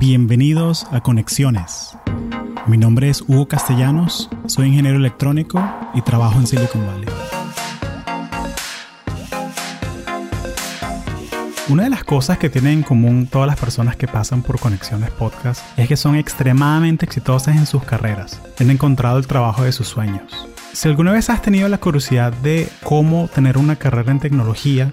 Bienvenidos a Conexiones. Mi nombre es Hugo Castellanos, soy ingeniero electrónico y trabajo en Silicon Valley. Una de las cosas que tienen en común todas las personas que pasan por Conexiones Podcast es que son extremadamente exitosas en sus carreras. Han encontrado el trabajo de sus sueños. Si alguna vez has tenido la curiosidad de cómo tener una carrera en tecnología,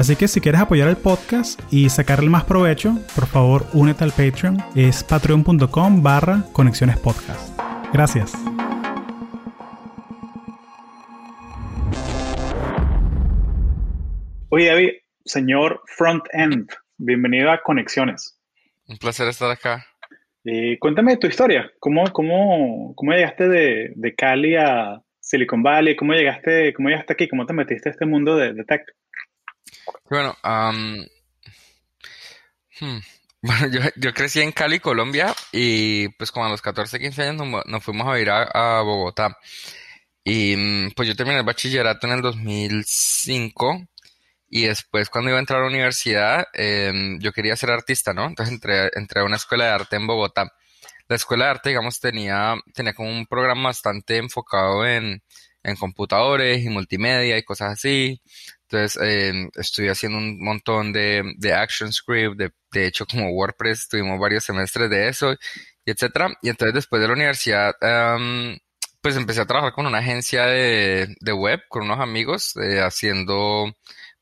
Así que si quieres apoyar el podcast y sacarle más provecho, por favor únete al Patreon. Es patreon.com barra conexiones podcast. Gracias. Oye David, señor Front End, bienvenido a Conexiones. Un placer estar acá. Eh, cuéntame tu historia. ¿Cómo, cómo, cómo llegaste de, de, Cali a Silicon Valley? ¿Cómo llegaste, cómo llegaste aquí? ¿Cómo te metiste a este mundo de, de tech? Bueno, hmm, bueno yo, yo, crecí en Cali, Colombia, y pues como a los 14, 15 años nos, fuimos a ir a, Bogotá. Y mm, pues yo terminé el bachillerato en el 2005 y después cuando iba a entrar a la universidad em, yo quería ser artista, ¿no? Entonces entré, entré a una escuela de arte en Bogotá. La escuela de arte, digamos, tenía, tenía como un programa bastante enfocado en, en computadores y multimedia y cosas así. Entonces, eh, estoy haciendo un montón de, de Action Script, de, de, hecho, como WordPress, tuvimos varios semestres de eso, y etcétera. Y entonces, después de la universidad, pues empecé a trabajar con una agencia de, de web, con unos amigos, eh, haciendo,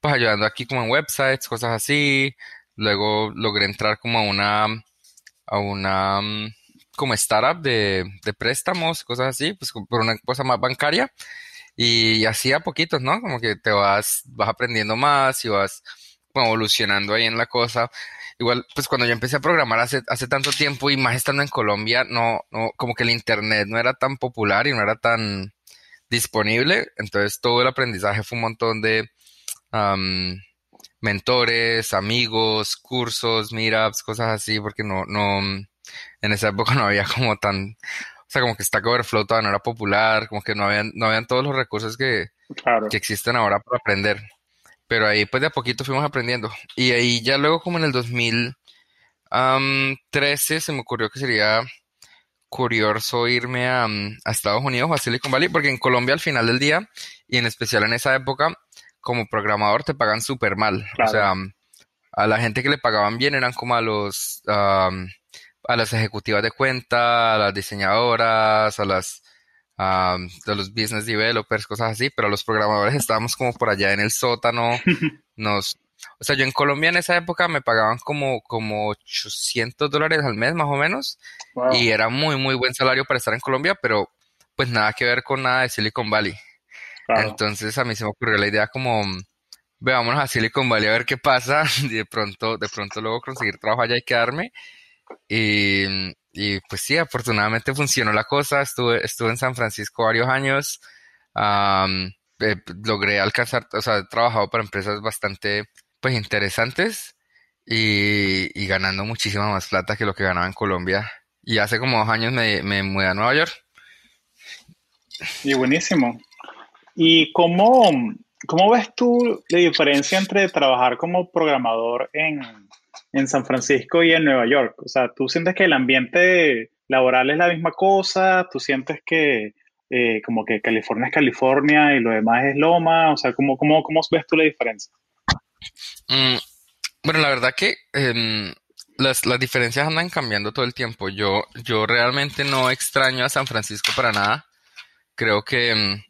pues ayudando aquí como en websites, cosas así. Luego logré entrar como a una, a una, como startup de, préstamos, cosas así, pues por una cosa más bancaria. Y así a poquitos, ¿no? Como que te vas, vas aprendiendo más y vas evolucionando ahí en la cosa. Igual, pues cuando yo empecé a programar hace, hace tanto tiempo y más estando en Colombia, no, no, como que el internet no era tan popular y no era tan disponible. Entonces todo el aprendizaje fue un montón de mentores, amigos, cursos, meetups, cosas así, porque no, no, en esa época no había como tan, o sea, como que Stack Overflow todavía no era popular, como que no habían, no habían todos los recursos que, que existen ahora para aprender. Pero ahí pues de a poquito fuimos aprendiendo. Y ahí ya luego como en el 2013 se me ocurrió que sería curioso irme a, a, Estados Unidos o a Silicon Valley, porque en Colombia al final del día, y en especial en esa época, como programador te pagan súper mal. O sea, a la gente que le pagaban bien eran como a los a las ejecutivas de cuenta, a las diseñadoras, a las a los business developers, cosas así, pero los programadores estábamos como por allá en el sótano, nos, o sea, yo en Colombia en esa época me pagaban como, como 800 dólares al mes más o menos, y era muy, muy buen salario para estar en Colombia, pero pues nada que ver con nada de Silicon Valley. Entonces a mí se me ocurrió la idea como, veámonos a Silicon Valley a ver qué pasa, y de pronto, de pronto luego conseguir trabajo allá y quedarme, y, y, pues sí, afortunadamente funcionó la cosa. Estuve, estuve en San Francisco varios años. Eh, logré alcanzar, o sea, he trabajado para empresas bastante pues interesantes y, y, ganando muchísima más plata que lo que ganaba en Colombia. Y hace como dos años me, me mudé a Nueva York. Y buenísimo. ¿Y cómo, cómo ves tú la diferencia entre trabajar como programador en, en San Francisco y en Nueva York? O sea, ¿tú sientes que el ambiente laboral es la misma cosa? ¿Tú sientes que eh, como que California es California y lo demás es Loma? O sea, ¿cómo, cómo, cómo ves tú la diferencia? Mm, bueno, la verdad que em, las, las, diferencias andan cambiando todo el tiempo. Yo, yo realmente no extraño a San Francisco para nada. Creo que, em,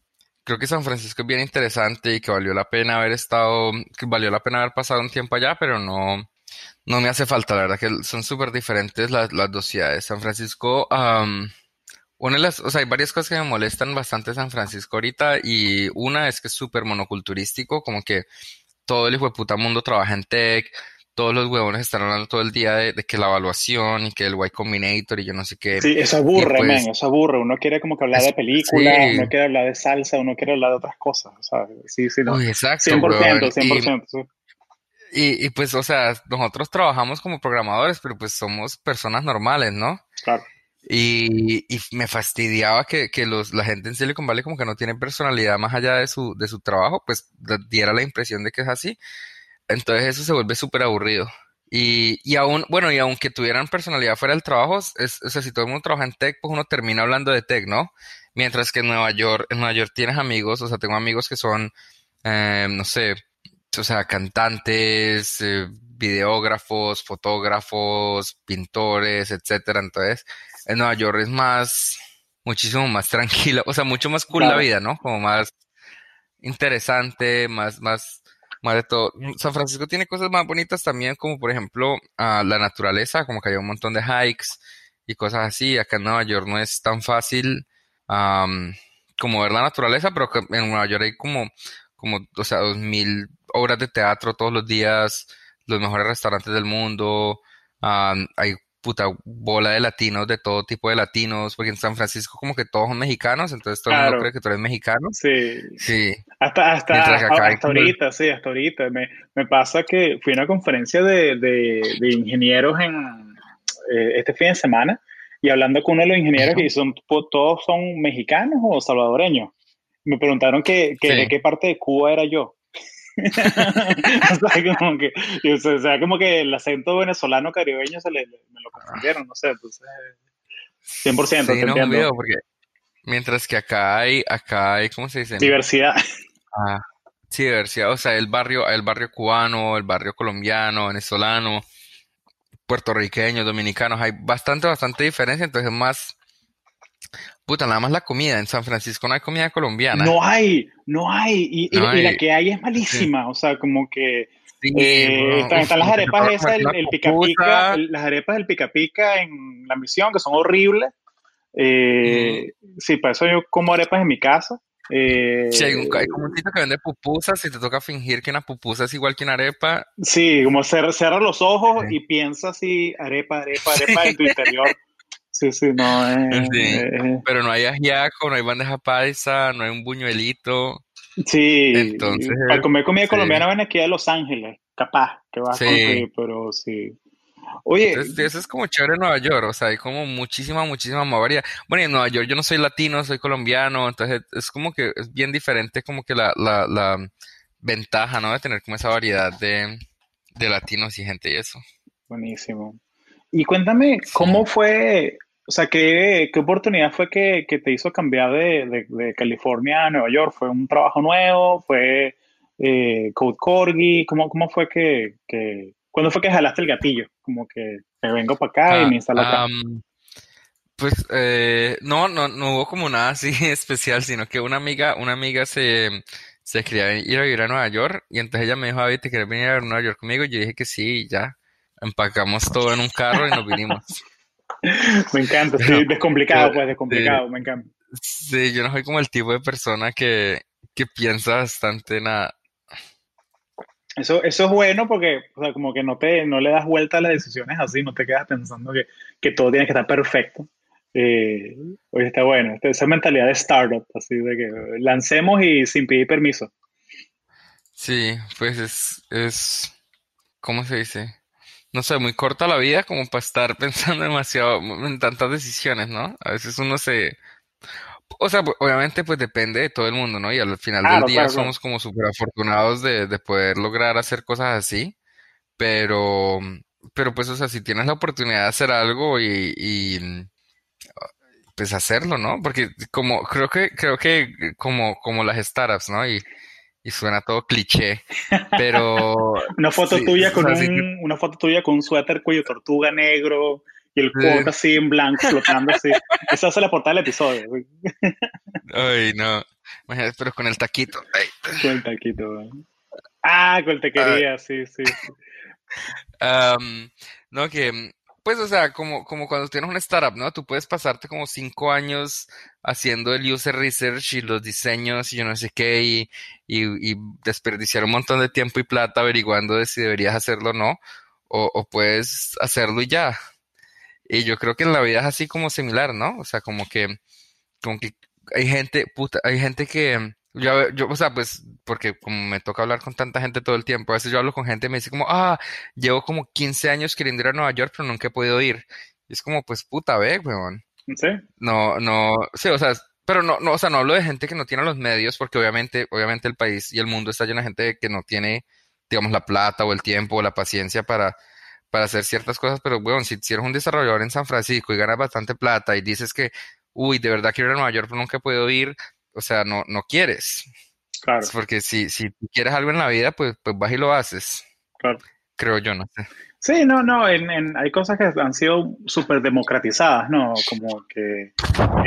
creo que San Francisco es bien interesante y que valió la pena haber estado, que valió la pena haber pasado un tiempo allá, pero no, no me hace falta, la verdad que son súper diferentes las, las, dos ciudades. San Francisco, una de las, o sea, hay varias cosas que me molestan bastante San Francisco ahorita y una es que es súper monoculturístico, como que todo el hijo de puta mundo trabaja en tech, todos los huevones están hablando todo el día de, que la evaluación y que el Y Combinator y yo no sé qué. Sí, eso aburre, pues eso aburre. Uno quiere como que hablar de películas, uno quiere hablar de salsa, uno quiere hablar de otras cosas, Sí, sí, no. Uy, exacto, 100%, 100%. Y, y, pues, o sea, nosotros trabajamos como programadores, pero pues somos personas normales, ¿no? Claro. Y, y me fastidiaba que, que los, la gente en Silicon Valley como que no tiene personalidad más allá de su, de su trabajo, pues diera la impresión de que es así. Entonces eso se vuelve súper aburrido. Y, y aún, bueno, y aunque tuvieran personalidad fuera del trabajo, es, o sea, si todo el mundo trabaja en tech, pues uno termina hablando de tech, ¿no? Mientras que en Nueva York, en Nueva York tienes amigos, o sea, tengo amigos que son, eh, no sé, o sea, cantantes, eh, videógrafos, fotógrafos, pintores, etcétera. Entonces, en Nueva York es más, muchísimo más tranquila, o sea, mucho más cool la vida, ¿no? Como más interesante, más, más, más de todo. San Francisco tiene cosas más bonitas también, como por ejemplo la naturaleza, como que hay un montón de hikes y cosas así. Acá en Nueva York no es tan fácil como ver la naturaleza, pero en Nueva York hay como, como, o sea, dos mil obras de teatro todos los días, los mejores restaurantes del mundo, hay puta bola de latinos, de todo tipo de latinos, porque en San Francisco como que todos son mexicanos, entonces todo el mundo cree que tú eres mexicano. Sí. Sí. Hasta, hasta, hasta, ahorita, sí, hasta ahorita. Me, me, pasa que fui a una conferencia de, de, de ingenieros en eh, este fin de semana y hablando con uno de los ingenieros y son, todos son mexicanos o salvadoreños. Me preguntaron que, que de qué parte de Cuba era yo. o, sea, como que, o sea, como que el acento venezolano caribeño se le, me lo confundieron, no sé, entonces 100%. Sí, no, entiendo. porque mientras que acá hay, acá hay, ¿cómo se dice? Diversidad. Ah, sí, diversidad, o sea, el barrio, el barrio cubano, el barrio colombiano, venezolano, puertorriqueño, dominicanos, hay bastante, bastante diferencia, entonces más, Puta, nada más la comida. En San Francisco no hay comida colombiana. No hay, no hay. Y, la que hay es malísima. O sea, como que. Eh, están, las arepas esas, el, pica pica, las arepas del pica pica en la misión, que son horribles. Eh, Sí, para eso yo como arepas en mi casa. Eh, sí, hay, un, hay como un sitio que vende pupusas y te toca fingir que una pupusa es igual que una arepa. Sí, como cierra los ojos y piensa así, arepa, arepa, arepa en tu interior. Sí, sí, no es... Pero no hay ajiaco, no hay bandeja paisa, no hay un buñuelito. Sí, entonces... Para comer comida colombiana ven aquí a Los Ángeles, capaz, que va a conseguir, pero sí. Oye, eso es como chévere en Nueva York, o sea, hay como muchísima, muchísima más variedad. Bueno, en Nueva York yo no soy latino, soy colombiano, entonces es como que es bien diferente como que la, la, la ventaja, ¿no? De tener como esa variedad de, de latinos y gente y eso. Buenísimo. Y cuéntame, ¿cómo fue o sea, ¿qué, qué oportunidad fue que, que, te hizo cambiar de, de, California a Nueva York? ¿Fue un trabajo nuevo? ¿Fue eh, Code Corgi? ¿Cómo, ¿Cómo fue que, que, ¿Cuándo fue que jalaste el gatillo? Como que me vengo para acá y me instalo acá. pues eh, no, no, no hubo como nada así especial, sino que una amiga, una amiga se, se quería ir a vivir a Nueva York y entonces ella me dijo, David, ¿te quieres venir a Nueva York conmigo? Y yo dije que sí, y ya. Empacamos todo en un carro y nos vinimos. me encanta, sí, descomplicado, pues, descomplicado, me encanta. Sí, yo no soy como el tipo de persona que, que piensa bastante nada. Eso, eso es bueno porque, o sea, como que no te, no le das vuelta a las decisiones así, no te quedas pensando que, que todo tiene que estar perfecto. Eh, hoy está bueno, esa mentalidad de startup, así de que lancemos y sin pedir permiso. Sí, pues es, es, ¿cómo se dice? No sé, muy corta la vida como para estar pensando demasiado en tantas decisiones, ¿no? A veces uno se... O sea, obviamente pues depende de todo el mundo, ¿no? Y al final del día somos como súper afortunados de, de poder lograr hacer cosas así, pero, pero pues, o sea, si tienes la oportunidad de hacer algo y, y pues hacerlo, ¿no? Porque como, creo que, creo que como, como las startups, ¿no? Y, y suena todo cliché, pero... una foto tuya con un, una foto tuya con un suéter cuello tortuga negro y el cuota así en blanco flotando así. Esa es la portada del episodio. Ay, no. Pero con el taquito. Con el taquito. Ah, con el tequería, ah. sí, sí. no, que pues, o sea, como, como cuando tienes una startup, ¿no? Tú puedes pasarte como cinco años haciendo el user research y los diseños y yo no sé qué, y, y, desperdiciar un montón de tiempo y plata averiguando de si deberías hacerlo o no. o, puedes hacerlo y ya. Y yo creo que en la vida es así como similar, ¿no? O sea, como que, como que hay gente, puta, hay gente que, yo, yo, o sea, pues, porque como me toca hablar con tanta gente todo el tiempo, a veces yo hablo con gente y me dice como, ah, llevo como 15 años queriendo ir a Nueva York, pero nunca he podido ir. Y es como, pues, puta, ve, weón. Sí. No, no, sí, o sea, pero no, no, o sea, no hablo de gente que no tiene los medios, porque obviamente, obviamente el país y el mundo está lleno de gente que no tiene digamos, la plata o el tiempo o la paciencia para, para hacer ciertas cosas, pero bueno, si, eres un desarrollador en San Francisco y ganas bastante plata y dices que, uy, de verdad quiero ir a Nueva York, pero nunca he podido ir, o sea, no, no quieres. Claro. Porque si, si quieres algo en la vida, pues, pues vas y lo haces. Claro. Creo yo, no sé. Sí, no, no, en, hay cosas que han sido súper democratizadas, ¿no? Como que,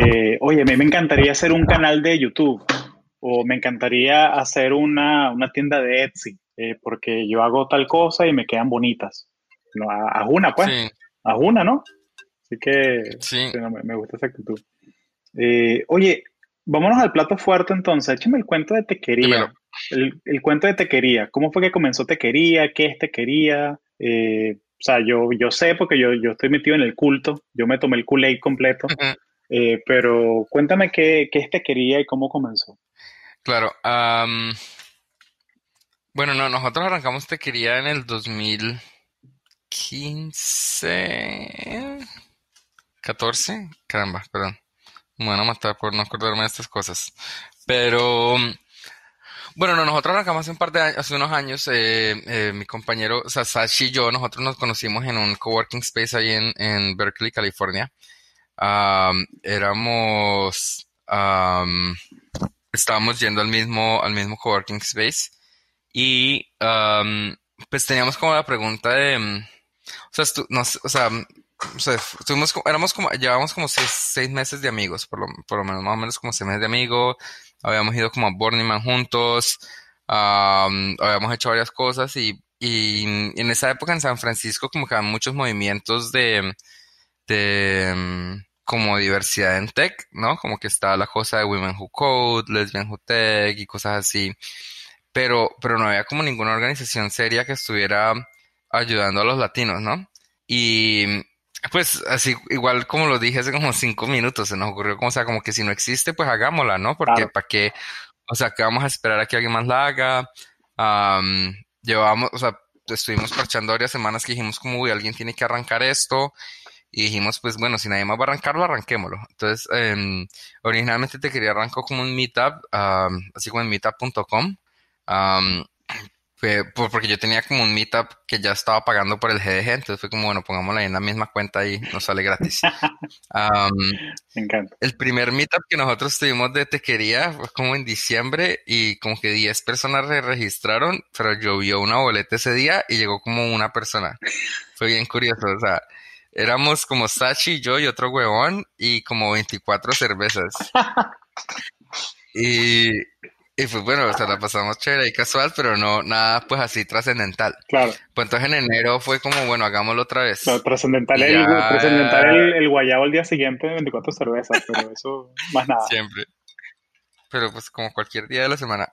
eh, oye, a mí me encantaría hacer un canal de YouTube o me encantaría hacer una, una tienda de Etsy eh, porque yo hago tal cosa y me quedan bonitas. No, haz una, pues. Haz una, ¿no? Así que me, gusta esa actitud. Eh, oye, vámonos al plato fuerte entonces. Échame el cuento de Tequería. El, el, cuento de Tequería. ¿Cómo fue que comenzó Tequería? ¿Qué es Tequería? Eh, o sea, yo, yo sé porque yo, yo estoy metido en el culto. Yo me tomé el kool completo. pero cuéntame qué, qué es Tequería y cómo comenzó. Claro. Bueno, no, nosotros arrancamos Tequería en el 2015, 14, caramba, perdón. Me van a matar por no acordarme de estas cosas. Pero, bueno, no, nosotros arrancamos hace un par de años, hace unos años, eh, eh, mi compañero Sasashi y yo, nosotros nos conocimos en un coworking space ahí en, Berkeley, California. éramos, estábamos yendo al mismo, al mismo coworking space. Y pues teníamos como la pregunta de, mm, o sea, estuvimos, éramos como, llevábamos como seis, meses de amigos, por lo, por lo menos, más o menos como seis meses de amigos, habíamos ido como a Burning Man juntos, habíamos hecho varias cosas y, y, en esa época en San Francisco como que había muchos movimientos de, de mm, como diversidad en tech, ¿no? Como que estaba la cosa de Women Who Code, Lesbian Who Tech y cosas así pero, pero no había como ninguna organización seria que estuviera ayudando a los latinos, ¿no? Y pues así, igual como lo dije hace como cinco minutos, se nos ocurrió como, o sea, como que si no existe, pues hagámosla, ¿no? Porque para qué, o sea, que vamos a esperar a que alguien más la haga. llevamos, o sea, estuvimos parchando varias semanas que dijimos como, uy, alguien tiene que arrancar esto. Y dijimos, pues bueno, si nadie más va a arrancarlo, arranquémoslo. Entonces, em, originalmente te quería arrancar como un meetup, así como en meetup.com porque yo tenía como un meetup que ya estaba pagando por el GDG, entonces fue como, bueno, pongámosla en la misma cuenta y nos sale gratis. Me encanta. El primer meetup que nosotros tuvimos de tequería fue como en diciembre y como que 10 personas se registraron, pero llovió una boleta ese día y llegó como una persona. Fue bien curioso, o sea, éramos como Sachi, yo y otro huevón y como 24 cervezas. Y, y pues bueno, o sea, la pasamos chévere y casual, pero no nada pues así trascendental. Claro. Pues entonces en enero fue como, bueno, hagámoslo otra vez. trascendental, el, trascendental el, guayabo el día siguiente de 24 cervezas, pero eso más nada. Siempre. Pero pues como cualquier día de la semana.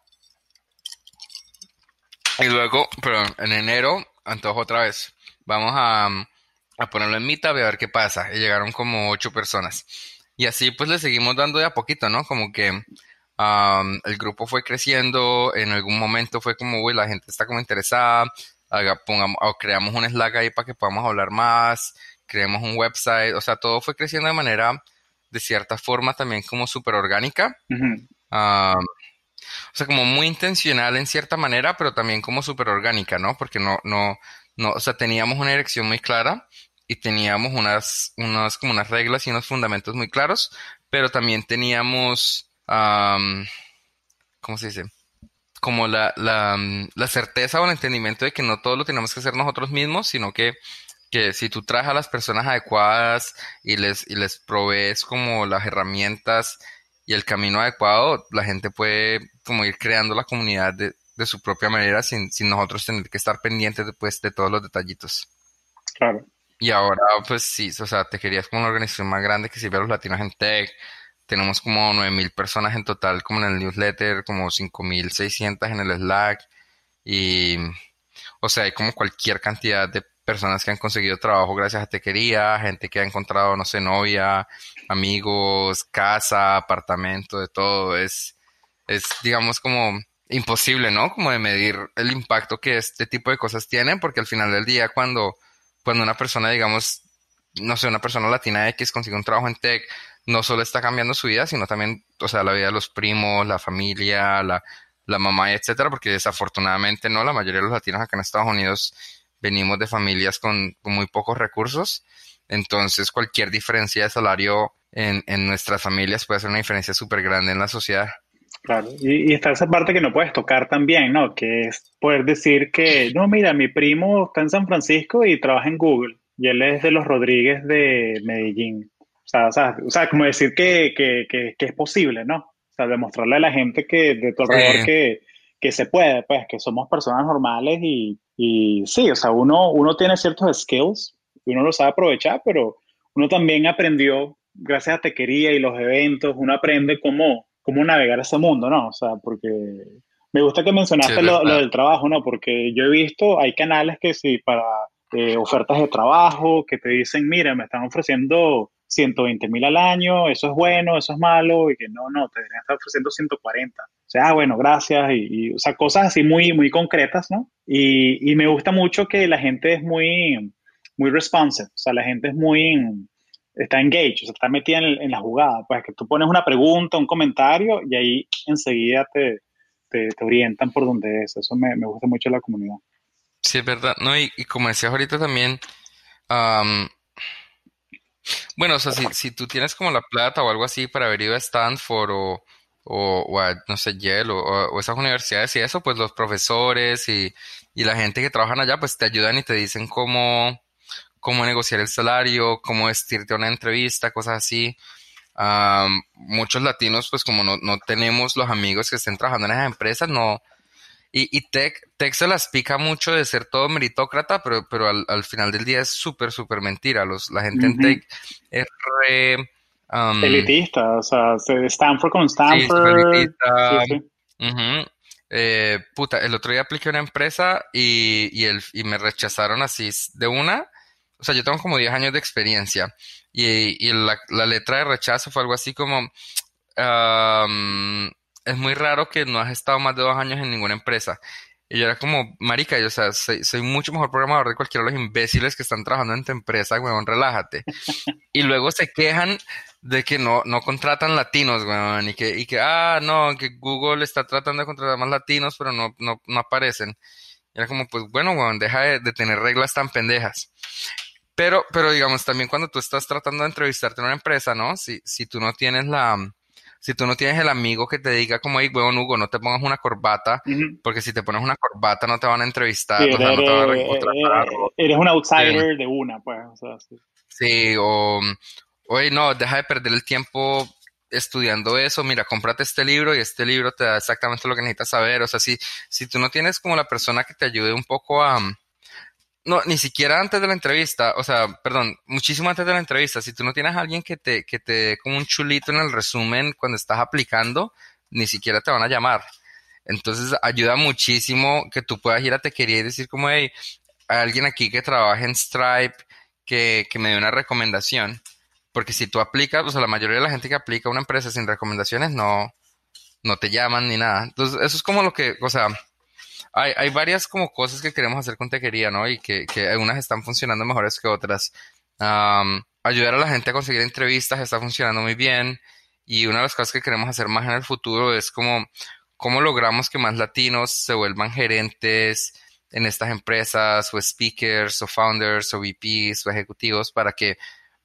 Y luego, pero en enero, antojo otra vez. Vamos a, a ponerlo en mitad y a ver qué pasa. Y llegaron como ocho personas. Y así pues le seguimos dando de a poquito, ¿no? Como que el grupo fue creciendo, en algún momento fue como, uy, la gente está como interesada, pongamos, o creamos un Slack ahí para que podamos hablar más, creemos un website, o sea, todo fue creciendo de manera, de cierta forma, también como súper orgánica. o sea, como muy intencional en cierta manera, pero también como súper orgánica, ¿no? Porque no, no, no, o sea, teníamos una dirección muy clara y teníamos unas, unas, como unas reglas y unos fundamentos muy claros, pero también teníamos ¿cómo se dice? Como la, la, certeza o el entendimiento de que no todo lo tenemos que hacer nosotros mismos, sino que, que si tú traes a las personas adecuadas y les, y les provees como las herramientas y el camino adecuado, la gente puede como ir creando la comunidad de, de su propia manera sin, sin, nosotros tener que estar pendientes después de todos los detallitos. Claro. Y ahora, pues sí, o sea, te querías como una organización más grande que sirve a los latinos en tech, tenemos como 9.000 personas en total, como en el newsletter, como 5.600 en el Slack. Y, o sea, hay como cualquier cantidad de personas que han conseguido trabajo gracias a tequería, gente que ha encontrado, no sé, novia, amigos, casa, apartamento, de todo. Es, es, digamos, como imposible, ¿no? Como de medir el impacto que este tipo de cosas tienen, porque al final del día, cuando, cuando una persona, digamos, no sé, una persona latina X consigue un trabajo en tech, no solo está cambiando su vida, sino también, o sea, la vida de los primos, la familia, la, la mamá, etcétera, porque desafortunadamente no, la mayoría de los latinos acá en Estados Unidos venimos de familias con, muy pocos recursos, entonces cualquier diferencia de salario en, en nuestras familias puede ser una diferencia súper grande en la sociedad. Claro, y, está esa parte que no puedes tocar también, ¿no? Que es poder decir que, no, mira, mi primo está en San Francisco y trabaja en Google, y él es de los Rodríguez de Medellín. O sea, o sea, o sea como decir que, que, que, que, es posible, ¿no? O sea, demostrarle a la gente que de tu alrededor que, que se puede, pues, que somos personas normales y, y sí, o sea, uno, uno tiene ciertos skills y uno los sabe aprovechar, pero uno también aprendió, gracias a Tequería y los eventos, uno aprende cómo, cómo navegar ese mundo, ¿no? O sea, porque me gusta que mencionaste lo, del trabajo, ¿no? Porque yo he visto, hay canales que sí, para eh, ofertas de trabajo, que te dicen, mira, me están ofreciendo 120 mil al año, eso es bueno, eso es malo, y que no, no, te deberían estar ofreciendo 140. O sea, ah, bueno, gracias, y, o sea, cosas así muy, muy concretas, ¿no? Y, y, me gusta mucho que la gente es muy, muy responsive, o sea, la gente es muy, está engaged, o sea, está metida en, la jugada, pues que tú pones una pregunta, un comentario, y ahí enseguida te, te, orientan por donde es, eso me, me, gusta mucho la comunidad. Sí, es verdad, no, y, y como decías ahorita también, um, bueno, o sea, si, tú tienes como la plata o algo así para haber ido a Stanford o, o, a, no sé, Yale o, esas universidades y eso, pues los profesores y, y la gente que trabajan allá, pues te ayudan y te dicen cómo, cómo negociar el salario, cómo vestirte a una entrevista, cosas así. muchos latinos, pues como no, no tenemos los amigos que estén trabajando en esas empresas, no, y, y Tech, Tech se las pica mucho de ser todo meritócrata, pero, pero al, al final del día es súper, súper mentira. Los, la gente en Tech es re... Um, elitista, o sea, Stanford con Stanford. Sí, elitista. eh, puta, el otro día apliqué una empresa y, y, el, y me rechazaron así de una. O sea, yo tengo como 10 años de experiencia y, y la, la, letra de rechazo fue algo así como... Um, es muy raro que no has estado más de dos años en ninguna empresa. Y yo era como, marica, yo, o sea, soy, mucho mejor programador de cualquiera de los imbéciles que están trabajando en tu empresa, weón, relájate. y luego se quejan de que no, no contratan latinos, weón, y que, y que, ah, no, que Google está tratando de contratar más latinos, pero no, no, no aparecen. Y era como, pues bueno, weón, deja de, de, tener reglas tan pendejas. Pero, pero digamos, también cuando tú estás tratando de entrevistarte en una empresa, ¿no? Si, si tú no tienes la, si tú no tienes el amigo que te diga como, hey, huevón Hugo, no te pongas una corbata, porque si te pones una corbata no te van a entrevistar, no te van a eh, Eres un outsider de una, pues. sí. o, oye, no, deja de perder el tiempo estudiando eso, mira, cómprate este libro y este libro te da exactamente lo que necesitas saber. O sea, si, si tú no tienes como la persona que te ayude un poco a, no, ni siquiera antes de la entrevista, o sea, perdón, muchísimo antes de la entrevista, si tú no tienes a alguien que te, que te dé como un chulito en el resumen cuando estás aplicando, ni siquiera te van a llamar. Entonces ayuda muchísimo que tú puedas ir a te quería y decir como, hey, hay alguien aquí que trabaja en Stripe que, que me dé una recomendación. Porque si tú aplicas, o sea, la mayoría de la gente que aplica a una empresa sin recomendaciones no, no te llaman ni nada. Entonces, eso es como lo que, o sea, hay, hay varias como cosas que queremos hacer con tequería, ¿no? Y que, que algunas están funcionando mejores que otras. ayudar a la gente a conseguir entrevistas está funcionando muy bien. Y una de las cosas que queremos hacer más en el futuro es como cómo logramos que más latinos se vuelvan gerentes en estas empresas o speakers o founders o VPs o ejecutivos para que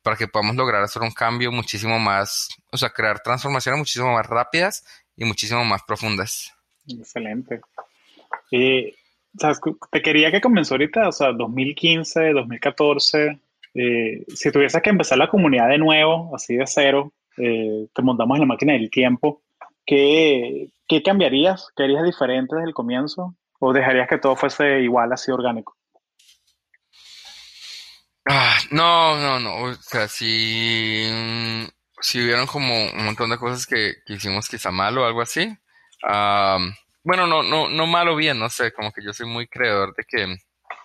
para que podamos lograr hacer un cambio muchísimo más, o sea, crear transformaciones muchísimo más rápidas y muchísimo más profundas. Excelente. Eh, te quería que comenzó ahorita, o sea, 2015, 2014. Eh, si tuvieses que empezar la comunidad de nuevo, así de cero, eh, te montamos en la máquina del tiempo, ¿qué, ¿qué cambiarías? ¿Qué harías diferente desde el comienzo? ¿O dejarías que todo fuese igual, así orgánico? Ah, no, no, no. O sea, si, si hubieran como un montón de cosas que, que hicimos quizá mal o algo así, bueno, no, no, no malo bien, no sé, como que yo soy muy creedor de que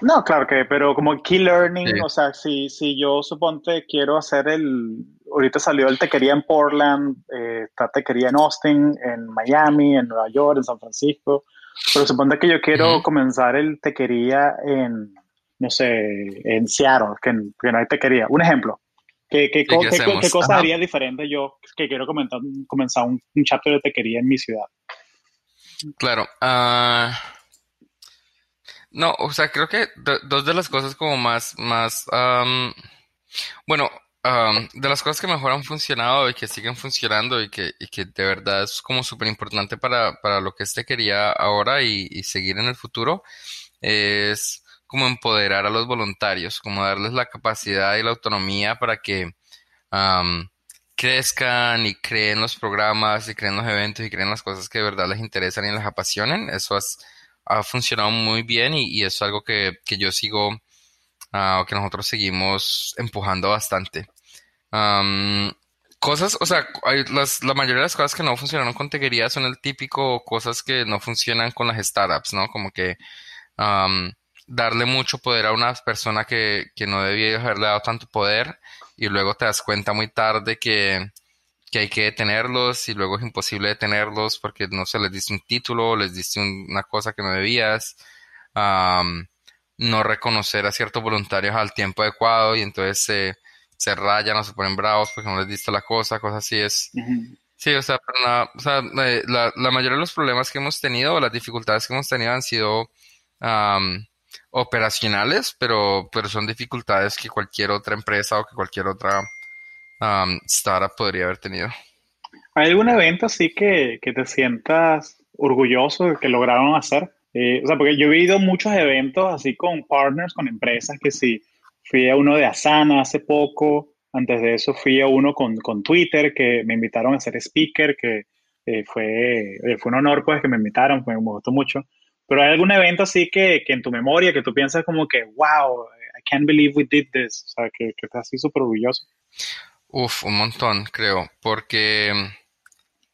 No, claro que, pero como key learning, o sea, si, si yo suponte quiero hacer el, ahorita salió el tequería en Portland, eh, está tequería en Austin, en Miami, en Nueva York, en San Francisco, pero suponte que yo quiero comenzar el tequería en, no sé, en Seattle, que, no hay tequería. Un ejemplo. ¿Qué, qué, qué, cosa haría diferente yo que quiero comentar, comenzar un, un chapter de tequería en mi ciudad? Claro. Uh, no, o sea, creo que dos de las cosas como más, más, bueno, de las cosas que mejor han funcionado y que siguen funcionando y que, que de verdad es como súper importante para, para lo que este quería ahora y, seguir en el futuro, es como empoderar a los voluntarios, como darles la capacidad y la autonomía para que crezcan y creen los programas y creen los eventos y creen las cosas que de verdad les interesan y les apasionen. Eso es ha funcionado muy bien y, es algo que, yo sigo, uh, que nosotros seguimos empujando bastante. cosas, o sea, la mayoría de las cosas que no funcionaron con tequería son el típico cosas que no funcionan con las startups, ¿no? Como que darle mucho poder a una persona que, que no debía haberle dado tanto poder y luego te das cuenta muy tarde que, que hay que detenerlos y luego es imposible detenerlos porque no se les diste un título, les diste una cosa que no debías, no reconocer a ciertos voluntarios al tiempo adecuado y entonces se, se rayan o se ponen bravos porque no les diste la cosa, cosas así es. Sí, o sea, eh, la, la, mayoría de los problemas que hemos tenido o las dificultades que hemos tenido han sido operacionales, pero, pero son dificultades que cualquier otra empresa o que cualquier otra um, startup podría haber tenido. ¿Hay algún evento así que, que te sientas orgulloso de que lograron hacer? Eh, o sea, porque yo he ido muchos eventos así con partners, con empresas, que sí, fui a uno de Asana hace poco, antes de eso fui a uno con, con Twitter, que me invitaron a ser speaker, que eh, fue, eh, fue un honor pues que me invitaron, me, gustó mucho. Pero hay algún evento así que, que, en tu memoria, que tú piensas como que, wow, I can't believe we did this, o sea, que, que estás así súper orgulloso. Uf, un montón, creo, porque,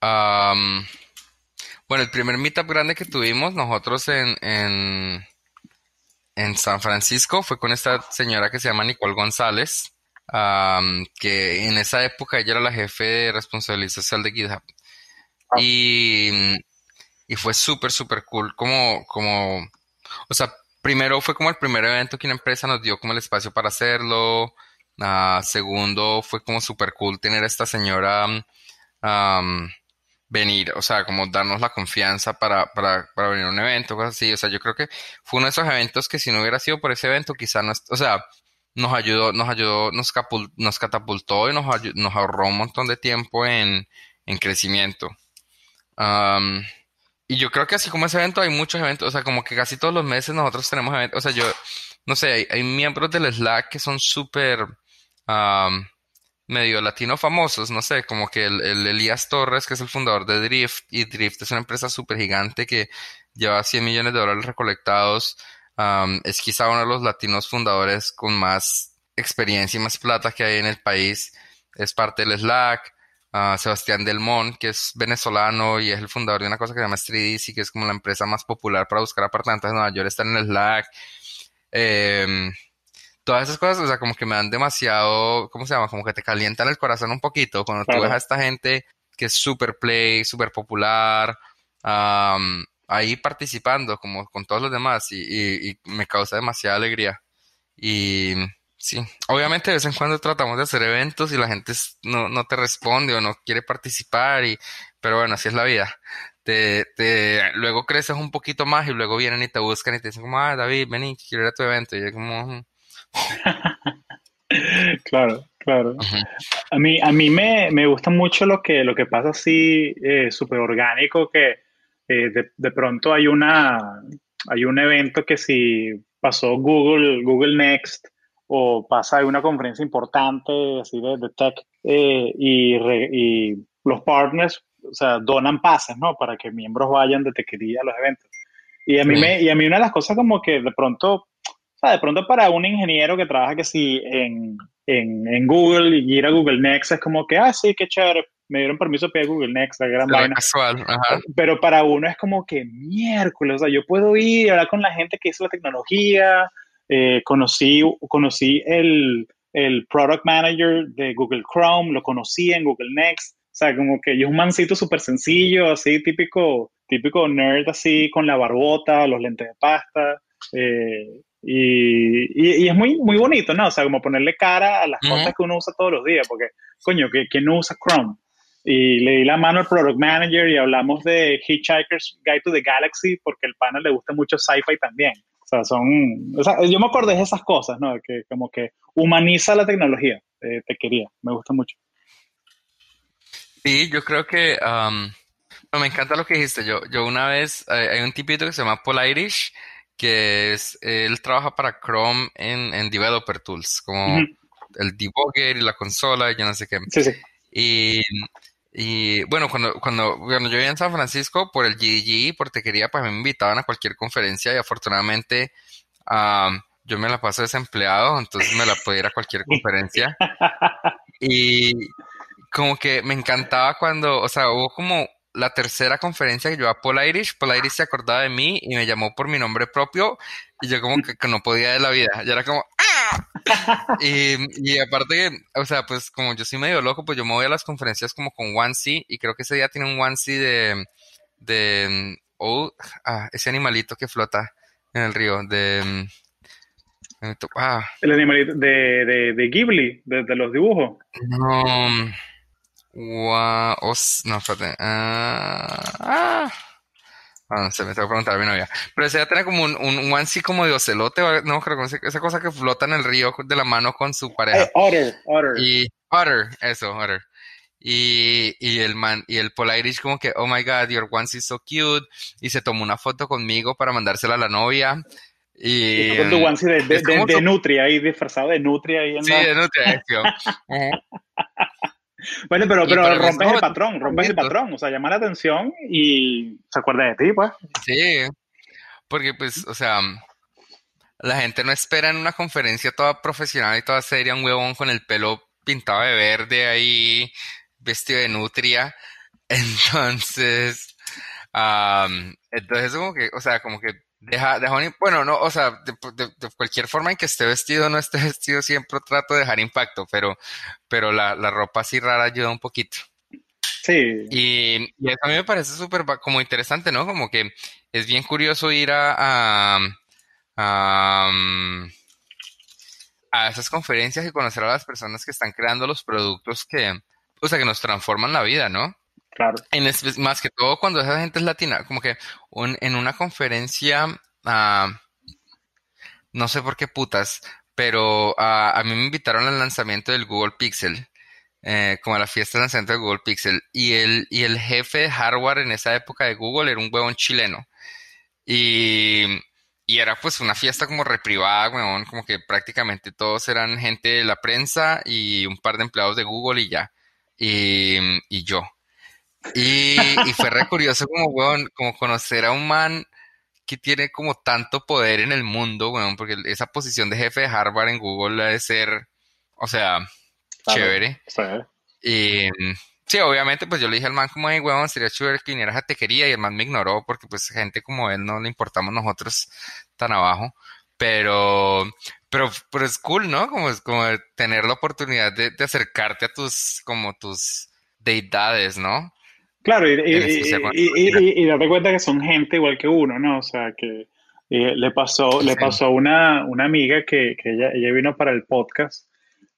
bueno, el primer meetup grande que tuvimos nosotros en, en, en San Francisco fue con esta señora que se llama Nicole González, que en esa época ella era la jefe de responsabilidad social de GitHub. Ah. Y, y fue súper, súper cool, como, como, o sea, primero fue como el primer evento que una empresa nos dio como el espacio para hacerlo, Uh, segundo, fue como súper cool tener a esta señora venir, o sea, como darnos la confianza para, para, para, venir a un evento, cosas así. O sea, yo creo que fue uno de esos eventos que si no hubiera sido por ese evento, quizá no, o sea, nos ayudó, nos ayudó, nos, nos catapultó y nos, nos ahorró un montón de tiempo en, en crecimiento. Y yo creo que así como ese evento hay muchos eventos, o sea, como que casi todos los meses nosotros tenemos eventos, o sea, yo, no sé, hay, hay miembros del Slack que son súper medio latino famosos, no sé, como que el, Elías Torres, que es el fundador de Drift, y Drift es una empresa súper gigante que lleva 100 millones de dólares recolectados, es quizá uno de los latinos fundadores con más experiencia y más plata que hay en el país, es parte del Slack, uh, Sebastián Delmont, que es venezolano y es el fundador de una cosa que se llama Street y que es como la empresa más popular para buscar apartamentos en Nueva York, está en el Slack. Eh, todas esas cosas, o sea, como que me dan demasiado, ¿cómo se llama? Como que te calientan el corazón un poquito cuando tú ves a esta gente que es super play, súper popular, ahí participando como con todos los demás y, me causa demasiada alegría. Y sí, obviamente de vez en cuando tratamos de hacer eventos y la gente no, no te responde o no quiere participar, y, pero bueno, así es la vida. Te, te, luego creces un poquito más y luego vienen y te buscan y te dicen como, ah, David, vení, quiero ir a tu evento. Y yo como, claro, claro. A mí, a mí me, me, gusta mucho lo que, lo que pasa así, eh, súper orgánico, que eh, de, de, pronto hay, una, hay un evento que si pasó Google, Google Next, o pasa una conferencia importante así de, de tech, eh, y, y, los partners, o sea, donan pases, ¿no? Para que miembros vayan de tequería a los eventos. Y a, mí me, y a mí una de las cosas como que de pronto de pronto para un ingeniero que trabaja que sí en, en, Google y ir a Google Next es como que, ah, sí, qué chévere, me dieron permiso para ir a Google Next, la gran vaina. Pero para uno es como que miércoles, o sea, yo puedo ir, hablar con la gente que hizo la tecnología, eh, conocí, conocí el, el product manager de Google Chrome, lo conocí en Google Next, o sea, como que yo es un mancito súper sencillo, así típico, típico nerd así con la barbota, los lentes de pasta, eh, y, y, es muy, muy bonito, ¿no? O sea, como ponerle cara a las cosas que uno usa todos los días, porque, coño, ¿quién no usa Chrome? Y le di la mano al product manager y hablamos de Hitchhiker's Guide to the Galaxy, porque el panel le gusta mucho sci-fi también. O sea, son, o sea, yo me acordé de esas cosas, ¿no? Que como que humaniza la tecnología, eh, te quería, me gusta mucho. Sí, yo creo que, um, me encanta lo que dijiste, yo, yo una vez, hay un tipito que se llama Paul Irish, que es, él trabaja para Chrome en, en Developer Tools, como el debugger y la consola y ya no sé qué. Sí, sí. Y, y bueno, cuando, cuando, cuando yo vivía en San Francisco, por el GDG, por Tequería, pues me invitaban a cualquier conferencia y afortunadamente yo me la paso desempleado, entonces me la puedo ir a cualquier conferencia. Y como que me encantaba cuando, o sea, hubo como la tercera conferencia que yo a Paul Irish, Paul Irish se acordaba de mí y me llamó por mi nombre propio y yo como que, no podía de la vida. Yo era como, ¡ah! Y, aparte que, o sea, pues como yo soy medio loco, pues yo me voy a las conferencias como con onesie y creo que ese día tiene un onesie de, de, oh, ah, ese animalito que flota en el río, de... Ah. El animalito de, de, de Ghibli, de, de los dibujos. No no, espérate. Ah, ah. se me tengo que preguntar a mi novia. Pero ese ya tiene como un, un, onesie como de ocelote, no creo que esa cosa que flota en el río de la mano con su pareja. otter, otter. Y otter, eso, otter. Y, y el man, y el Polaris como que, oh my god, your onesie is so cute. Y se tomó una foto conmigo para mandársela a la novia. Y, con tu onesie de, de, de, Nutria ahí disfrazado de Nutria ahí Sí, de Nutria, Bueno, pero, pero rompes el patrón, rompes el patrón, o sea, llama la atención y se acuerda de ti, pues. Sí, porque pues, o sea, la gente no espera en una conferencia toda profesional y toda seria un huevón con el pelo pintado de verde ahí, vestido de nutria. Entonces, entonces como que, o sea, como que Deja, deja bueno, no, o sea, de, cualquier forma en que esté vestido o no esté vestido, siempre trato de dejar impacto, pero, pero la, ropa así rara ayuda un poquito. Sí. Y, y eso a mí me parece súper como interesante, ¿no? Como que es bien curioso ir a, a, a, esas conferencias y conocer a las personas que están creando los productos que, o sea, que nos transforman la vida, ¿no? Claro. Más que todo cuando esa gente es latina, como que en una conferencia, ah, no sé por qué putas, pero ah, a mí me invitaron al lanzamiento del Google Pixel, eh, como a la fiesta de lanzamiento del Google Pixel, y el, jefe de hardware en esa época de Google era un huevón chileno. Y, era pues una fiesta como reprivada, huevón, como que prácticamente todos eran gente de la prensa y un par de empleados de Google y ya. Y yo. Y, fue re curioso como, weón, como conocer a un man que tiene como tanto poder en el mundo, weón, porque esa posición de jefe de Harvard en Google debe ser, o sea, chévere. Y sí, obviamente, pues yo le dije al man como, hey, weón, sería chévere que vinieras a Tequería y el man me ignoró porque pues gente como él no le importamos nosotros tan abajo. Pero, pero, pero es cool, ¿no? Como, como tener la oportunidad de, de acercarte a tus, como tus deidades, ¿no? Claro, y, y, date cuenta que son gente igual que uno, ¿no? O sea, que le pasó, le pasó a una, una amiga que, ella, vino para el podcast,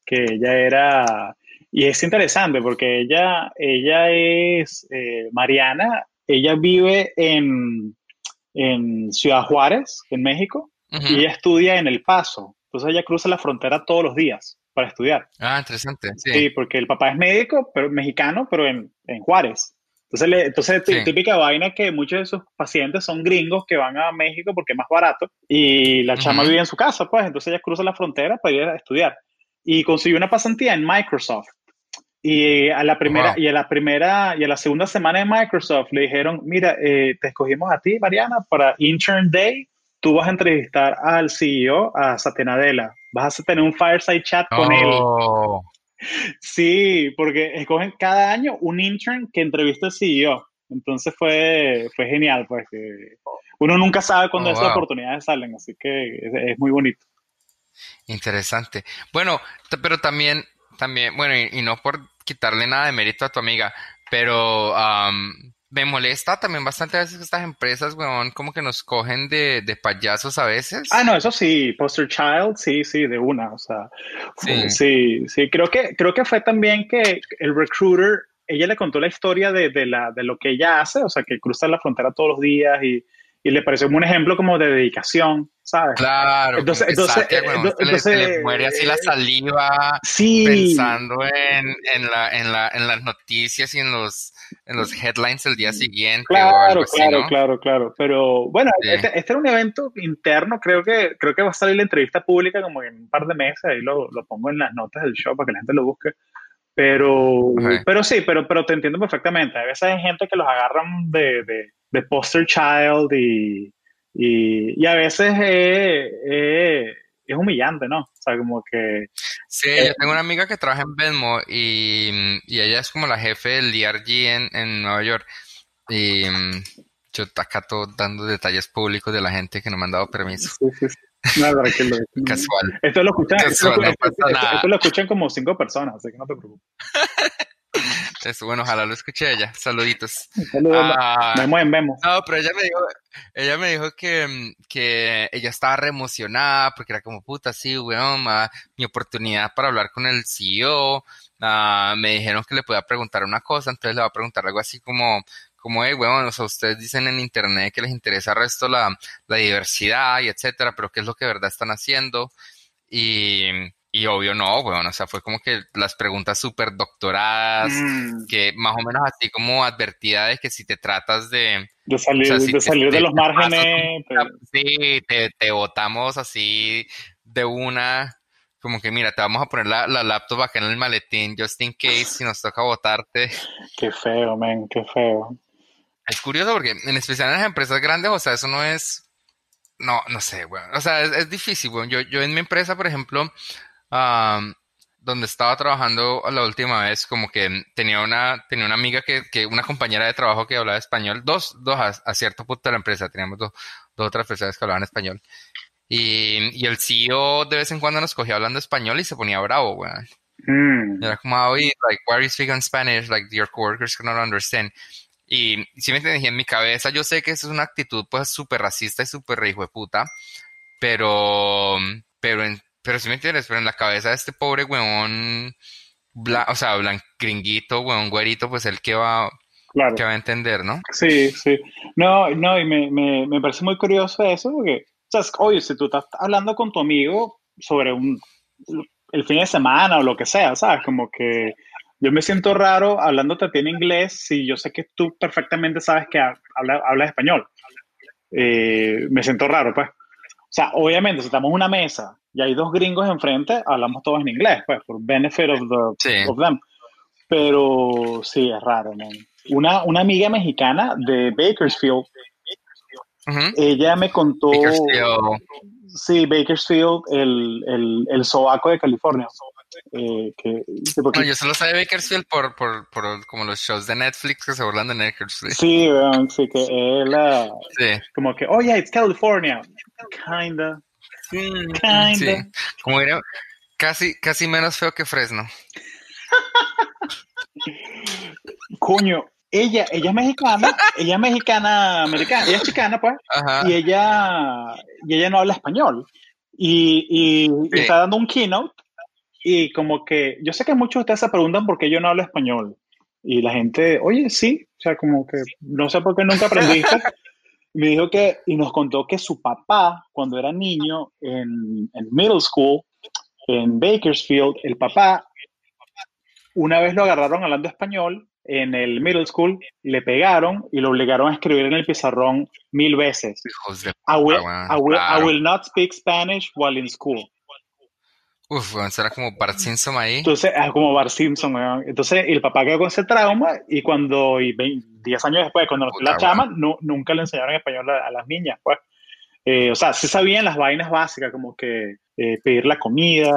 que ella era, y es interesante porque ella, ella es eh, Mariana, ella vive en, en, Ciudad Juárez, en México, y ella estudia en El Paso, entonces ella cruza la frontera todos los días para estudiar. Ah, interesante. Sí, sí porque el papá es médico, pero mexicano, pero en, en Juárez. Entonces, le, entonces típica vaina que muchos de sus pacientes son gringos que van a México porque es más barato y la chama vive en su casa, pues entonces ella cruza la frontera para ir a estudiar y consiguió una pasantía en Microsoft. Y a la primera y a la primera y a la segunda semana de Microsoft le dijeron, mira, eh, te escogimos a ti, Mariana, para Intern Day. Tú vas a entrevistar al CEO, a Satya Nadella. Vas a tener un fireside chat con él. Sí, porque escogen cada año un intern que entrevista al CEO. Entonces fue, fue genial, pues uno nunca sabe cuándo oh, esas oportunidades salen, así que es, muy bonito. Interesante. Bueno, pero también, también, bueno, y, no por quitarle nada de mérito a tu amiga, pero me molesta también bastante a veces que estas empresas, weón, como que nos cogen de, de, payasos a veces. Ah, no, eso sí, Poster Child, sí, sí, de una, o sea, sí, sí, sí, creo que, creo que fue también que el recruiter, ella le contó la historia de, de, la, de lo que ella hace, o sea, que cruza la frontera todos los días y, y le pareció un ejemplo como de dedicación, ¿sabes? Claro, entonces, entonces, entonces le, muere así la saliva pensando en, en, la, en, la, en las noticias y en los, en los headlines el día siguiente. Claro, claro, claro, claro. Pero bueno, este, este, era un evento interno, creo que, creo que va a salir la entrevista pública como en un par de meses, ahí lo, lo pongo en las notas del show para que la gente lo busque. Pero, pero sí, pero, pero te entiendo perfectamente. A veces hay gente que los agarran de, de de poster child y, y, a veces es humillante, ¿no? O sea, como que... Sí, yo tengo una amiga que trabaja en Venmo y, y ella es como la jefe del DRG en, en Nueva York. Y yo acá todo dando detalles públicos de la gente que no me han dado permiso. Sí, sí, sí. No, que lo, Casual. Esto lo escuchan, esto, esto, lo escuchan como cinco personas, así que no te preocupes. bueno, ojalá lo escuche ella. Saluditos. Saludos. Ah, vemos, No, pero ella me dijo, ella me dijo que, mm, que ella estaba re emocionada porque era como puta, sí, weón, mi oportunidad para hablar con el CEO. Ah, me dijeron que le podía preguntar una cosa, entonces le va a preguntar algo así como, como, hey, weón, o sea, ustedes dicen en internet que les interesa el resto la, la diversidad y etcétera, pero ¿qué es lo que de verdad están haciendo? Y, y obvio no, bueno, o sea, fue como que las preguntas súper doctoradas, mm. que más o menos así como advertida de que si te tratas de... De salir, de, salir de los márgenes. Sí, te, te botamos así de una, como que mira, te vamos a poner la, la, laptop acá en el maletín, just in case, si nos toca votarte. Qué feo, men, qué feo. Es curioso porque en especial en las empresas grandes, o sea, eso no es... No, no sé, bueno, o sea, es, es difícil, bueno, yo, yo en mi empresa, por ejemplo, donde estaba trabajando la última vez, como que tenía una, tenía una amiga que, que una compañera de trabajo que hablaba español, dos, dos a, cierto punto de la empresa, teníamos dos, dos otras personas que hablaban español. Y, y, el CEO de vez en cuando nos cogía hablando español y se ponía bravo, weón. Mm. Era como, oh, like, why are you speaking Spanish? Like, your coworkers cannot understand. Y si me entendí en mi cabeza, yo sé que eso es una actitud, pues, súper racista y súper hijo de puta, pero, pero en, pero si me entiendes, pero en la cabeza de este pobre weón, o sea, gringuito, weón, güerito, pues el que va, que va a entender, ¿no? Sí, sí. No, no, y me, me, me parece muy curioso eso, porque, o sea, oye, si tú estás hablando con tu amigo sobre un, el fin de semana o lo que sea, ¿sabes? Como que yo me siento raro hablándote a ti en inglés si yo sé que tú perfectamente sabes que hablas habla español. Eh, me siento raro, pues. Sea, obviamente, si estamos en una mesa y hay dos gringos enfrente, hablamos todos en inglés, pues, por benefit of, the, of them. Pero sí, es raro, man. Una, una amiga mexicana de Bakersfield, ella me contó... Bakersfield. Sí, Bakersfield, el, el, el sobaco de California. Eh, que, yo solo de Bakersfield por, por, por, como los shows de Netflix que se burlan de Bakersfield. Sí, sí, que él, sí. como que, oh yeah, it's California. Kinda. Sí, como diría, casi, casi menos feo que Fresno. Coño, ella, ella es mexicana, ella es mexicana americana, ella es chicana, pues, y ella, y ella no habla español. Y, y, está dando un keynote, y como que, yo sé que muchos de ustedes se preguntan por qué yo no hablo español. Y la gente, oye, sí, o sea, como que no sé por qué nunca aprendiste. me dijo que, y nos contó que su papá, cuando era niño en, en middle school, en Bakersfield, el papá, una vez lo agarraron hablando español en el middle school, le pegaron y lo obligaron a escribir en el pizarrón mil veces. I will, I will not speak Spanish while in school. Uf, será como Bart Simpson ahí. Entonces, es ah, como Bart Simpson. Entonces, el papá quedó con ese trauma y cuando, y 10 años después, cuando la chama, no, nunca le enseñaron español a, las niñas, pues. Eh, o sea, sí sabían las vainas básicas, como que eh, pedir la comida,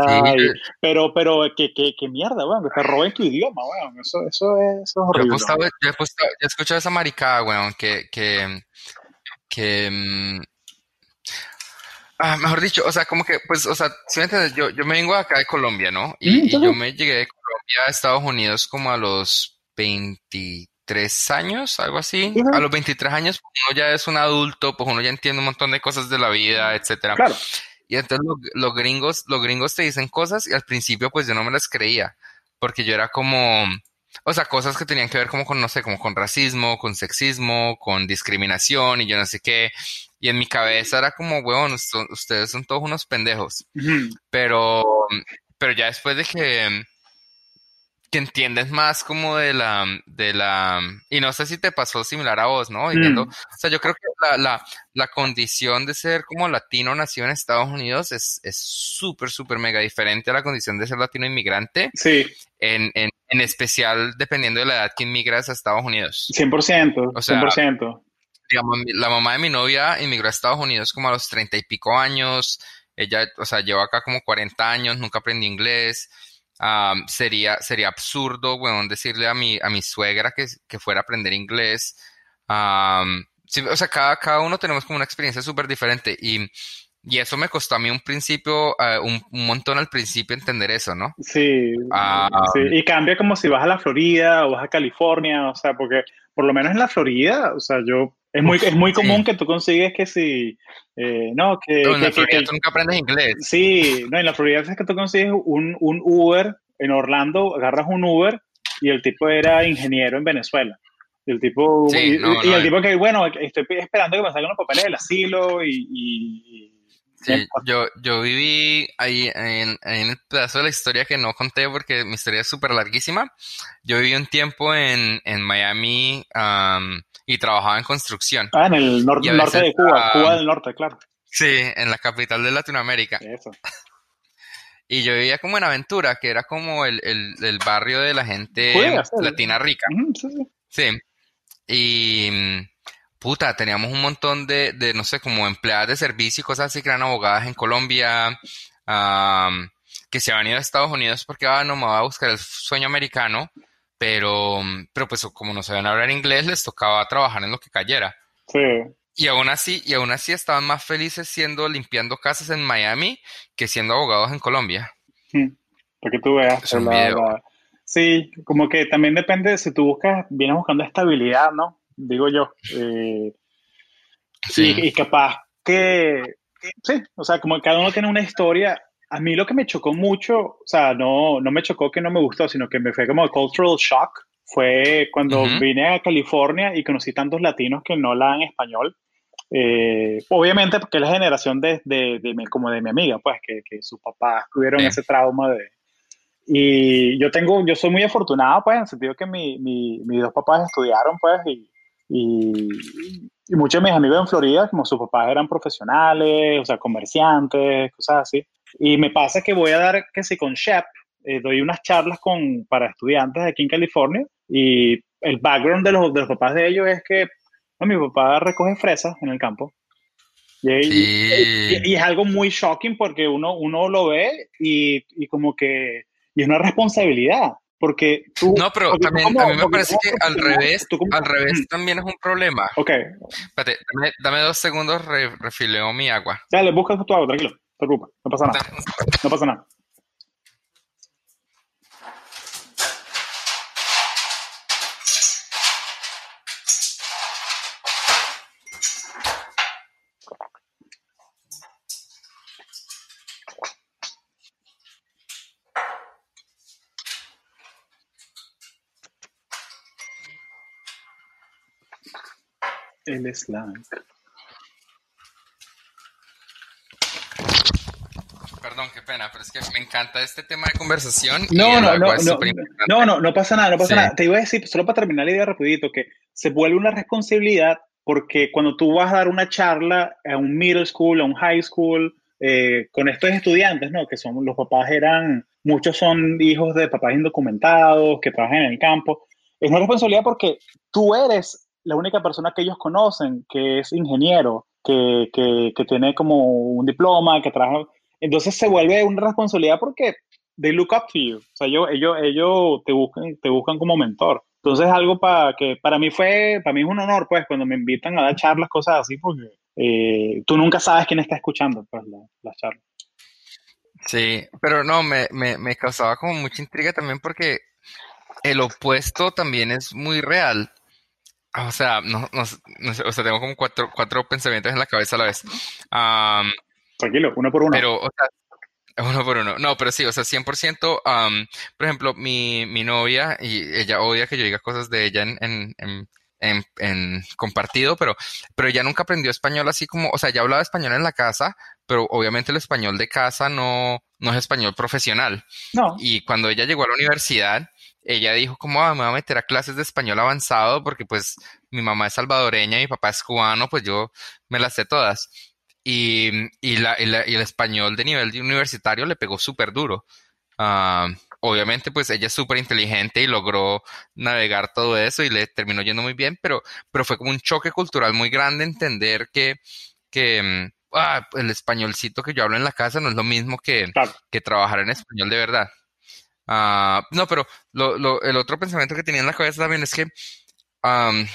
pero, pero, que, que, mierda, weón, que te roben tu idioma, weón, eso, eso, es, eso es horrible. Yo he, escuchado esa maricada, weón, que, que, que, mm, Ah, mejor dicho, o sea, como que, pues, o sea, si me entiendes, yo, yo me vengo acá de Colombia, ¿no? Y, Mm, y yo me llegué de Colombia a Estados Unidos como a los 23 años, algo así. A los 23 años, pues, uno ya es un adulto, pues uno ya entiende un montón de cosas de la vida, etcétera. Claro. Y entonces lo- los gringos, los gringos te dicen cosas y al principio pues yo no me las creía, porque yo era como, o sea, cosas que tenían que ver como con, no sé, como con racismo, con sexismo, con discriminación y yo no sé qué. Y en mi cabeza era como, weón, ustedes son todos unos pendejos. Pero, pero ya después de que, que entiendes más como de la, de la, y no sé si te pasó similar a vos, ¿no? Mm. o sea, yo creo que la, la, la condición de ser como latino nacido en Estados Unidos es es súper, súper mega diferente a la condición de ser latino inmigrante, Sí, en, en, en especial dependiendo de la edad que inmigras a Estados Unidos. 100%, O sea, 100%. digamos, la mamá de mi novia inmigró a Estados Unidos como a los treinta y pico años. Ella, o sea, lleva acá como 40 años, nunca aprendí inglés. Am, sería, sería absurdo, weón, decirle a mi, a mi suegra que, que fuera a aprender inglés. Am, sí, o sea, cada, cada uno tenemos como una experiencia súper diferente y, y eso me costó a mí un principio, eh, un, un montón al principio entender eso, ¿no? Sí, sí, y cambia como si vas a la Florida o vas a California, o sea, porque por lo menos en la Florida, o sea, yo, es muy, es muy sí. común que tú consigues que si, eh, no, que, No, en que- la Florida que- tú nunca aprendes inglés. sí, no, en la Florida es que tú consigues un, un Uber en Orlando, agarras un Uber y el tipo era ingeniero en Venezuela. Y el tipo, Sí, y, no, y no, el eh. tipo que, bueno, estoy esperando que me salgan los papeles del asilo y... y- y- Sí, yo, yo viví ahí en, en el pedazo de la historia que no conté porque mi historia es súper larguísima. Yo viví un tiempo en, en Miami am, y trabajaba en construcción. Ah, en el nor- a norte de veces, Cuba, Cuba del norte, claro. Sí, en la capital de Latinoamérica. Eso. Y yo vivía como en Aventura, que era como el, el, el barrio de la gente latina rica. Sí, sí. Sí. Y puta, teníamos un montón de, de, no sé, como empleadas de servicio y cosas así que eran abogadas en Colombia, am, que se habían ido a Estados Unidos porque, ah, no, me a buscar el sueño americano, pero, pero pues como no sabían hablar inglés, les tocaba trabajar en lo que cayera. Sí. Y aún así, y aún así estaban más felices siendo limpiando casas en Miami que siendo abogados en Colombia. Mm, Para que tú veas. La- la- Sí, como que también depende de si tú buscas, vienes buscando estabilidad, ¿no? Digo yo. Eh, Sí. y, y capaz que, que- sí, o sea, como cada uno tiene una historia. A mí lo que me chocó mucho, o sea, no, no me chocó que no me gustó, sino que me fue como cultural shock. Fue cuando Ujú. vine a California y conocí tantos latinos que no hablaban español. Eh, obviamente porque es la generación de, de, de mi- como de mi amiga, pues, que, que sus papás tuvieron Sí. ese trauma de... Y yo tengo, yo soy muy afortunado, pues, en el sentido que mi, mi- mis dos papás estudiaron, pues, y, y, y muchos de mis amigos en Florida, como sus papás eran profesionales, o sea, comerciantes, cosas así. Y me pasa que voy a dar, que si con Shep, eh, doy unas charlas con, para estudiantes aquí en California, y el background de los, de los papás de ellos es que no, mi papá recoge fresas en el campo. Y, Sí. y- y es algo muy shocking porque uno, uno lo ve y, y como que y es una responsabilidad. Porque tú. No, pero también a mí me parece que al revés, al revés Mm, también es un problema. Ok, Espérate, dame, dame dos segundos, re- refileo mi agua. dale, busca tu agua, tranquilo, no te preocupes, no pasa nada, no pasa nada. El slang. Perdón, qué pena, pero es que me encanta este tema de conversación. No, no, no, no, no, no, no pasa nada, no pasa Sí. nada. Te iba a decir, solo para terminar la idea rapidito, que se vuelve una responsabilidad porque cuando tú vas a dar una charla a un middle school, a un high school, eh, con estos estudiantes, ¿no? Que son, los papás eran, muchos son hijos de papás indocumentados, que trabajan en el campo. Es una responsabilidad porque tú eres la única persona que ellos conocen que es ingeniero, que, que, que tiene como un diploma, que trabaja. Entonces se vuelve una responsabilidad porque they look up to you. O sea, ellos, ellos, ellos te, buscan, te buscan como mentor. Entonces algo para que para mí fue, para mí es un honor, pues, cuando me invitan a dar charlas, cosas así, porque eh, tú nunca sabes quién está escuchando pues, la, la charla. Sí, pero no, me, me, me causaba como mucha intriga también porque el opuesto también es muy real. O sea, no, no, no o sea, tengo como cuatro, cuatro pensamientos en la cabeza a la vez. Am, Tranquilo, uno por uno. pero, o sea, uno por uno. No, pero sí, o sea, 100%, am, por ejemplo, mi, mi novia, y ella odia que yo diga cosas de ella en, en, en, en- en compartido, pero, pero ella nunca aprendió español así como, o sea, ella hablaba español en la casa, pero obviamente el español de casa no, no es español profesional. no, Y cuando ella llegó a la universidad, ella dijo como, "Ah, me voy a meter a clases de español avanzado porque pues mi mamá es salvadoreña y mi papá es cubano, pues yo me las sé todas. Y, y, la, y, la- y el español de nivel universitario le pegó súper duro. Ah, obviamente pues ella es súper inteligente y logró navegar todo eso y le terminó yendo muy bien, pero, pero fue como un choque cultural muy grande entender que, que mm, ah, el españolcito que yo hablo en la casa no es lo mismo que, claro. que trabajar en español de verdad. Ah, no, pero lo, lo- el otro pensamiento que tenía en la cabeza también es que, am,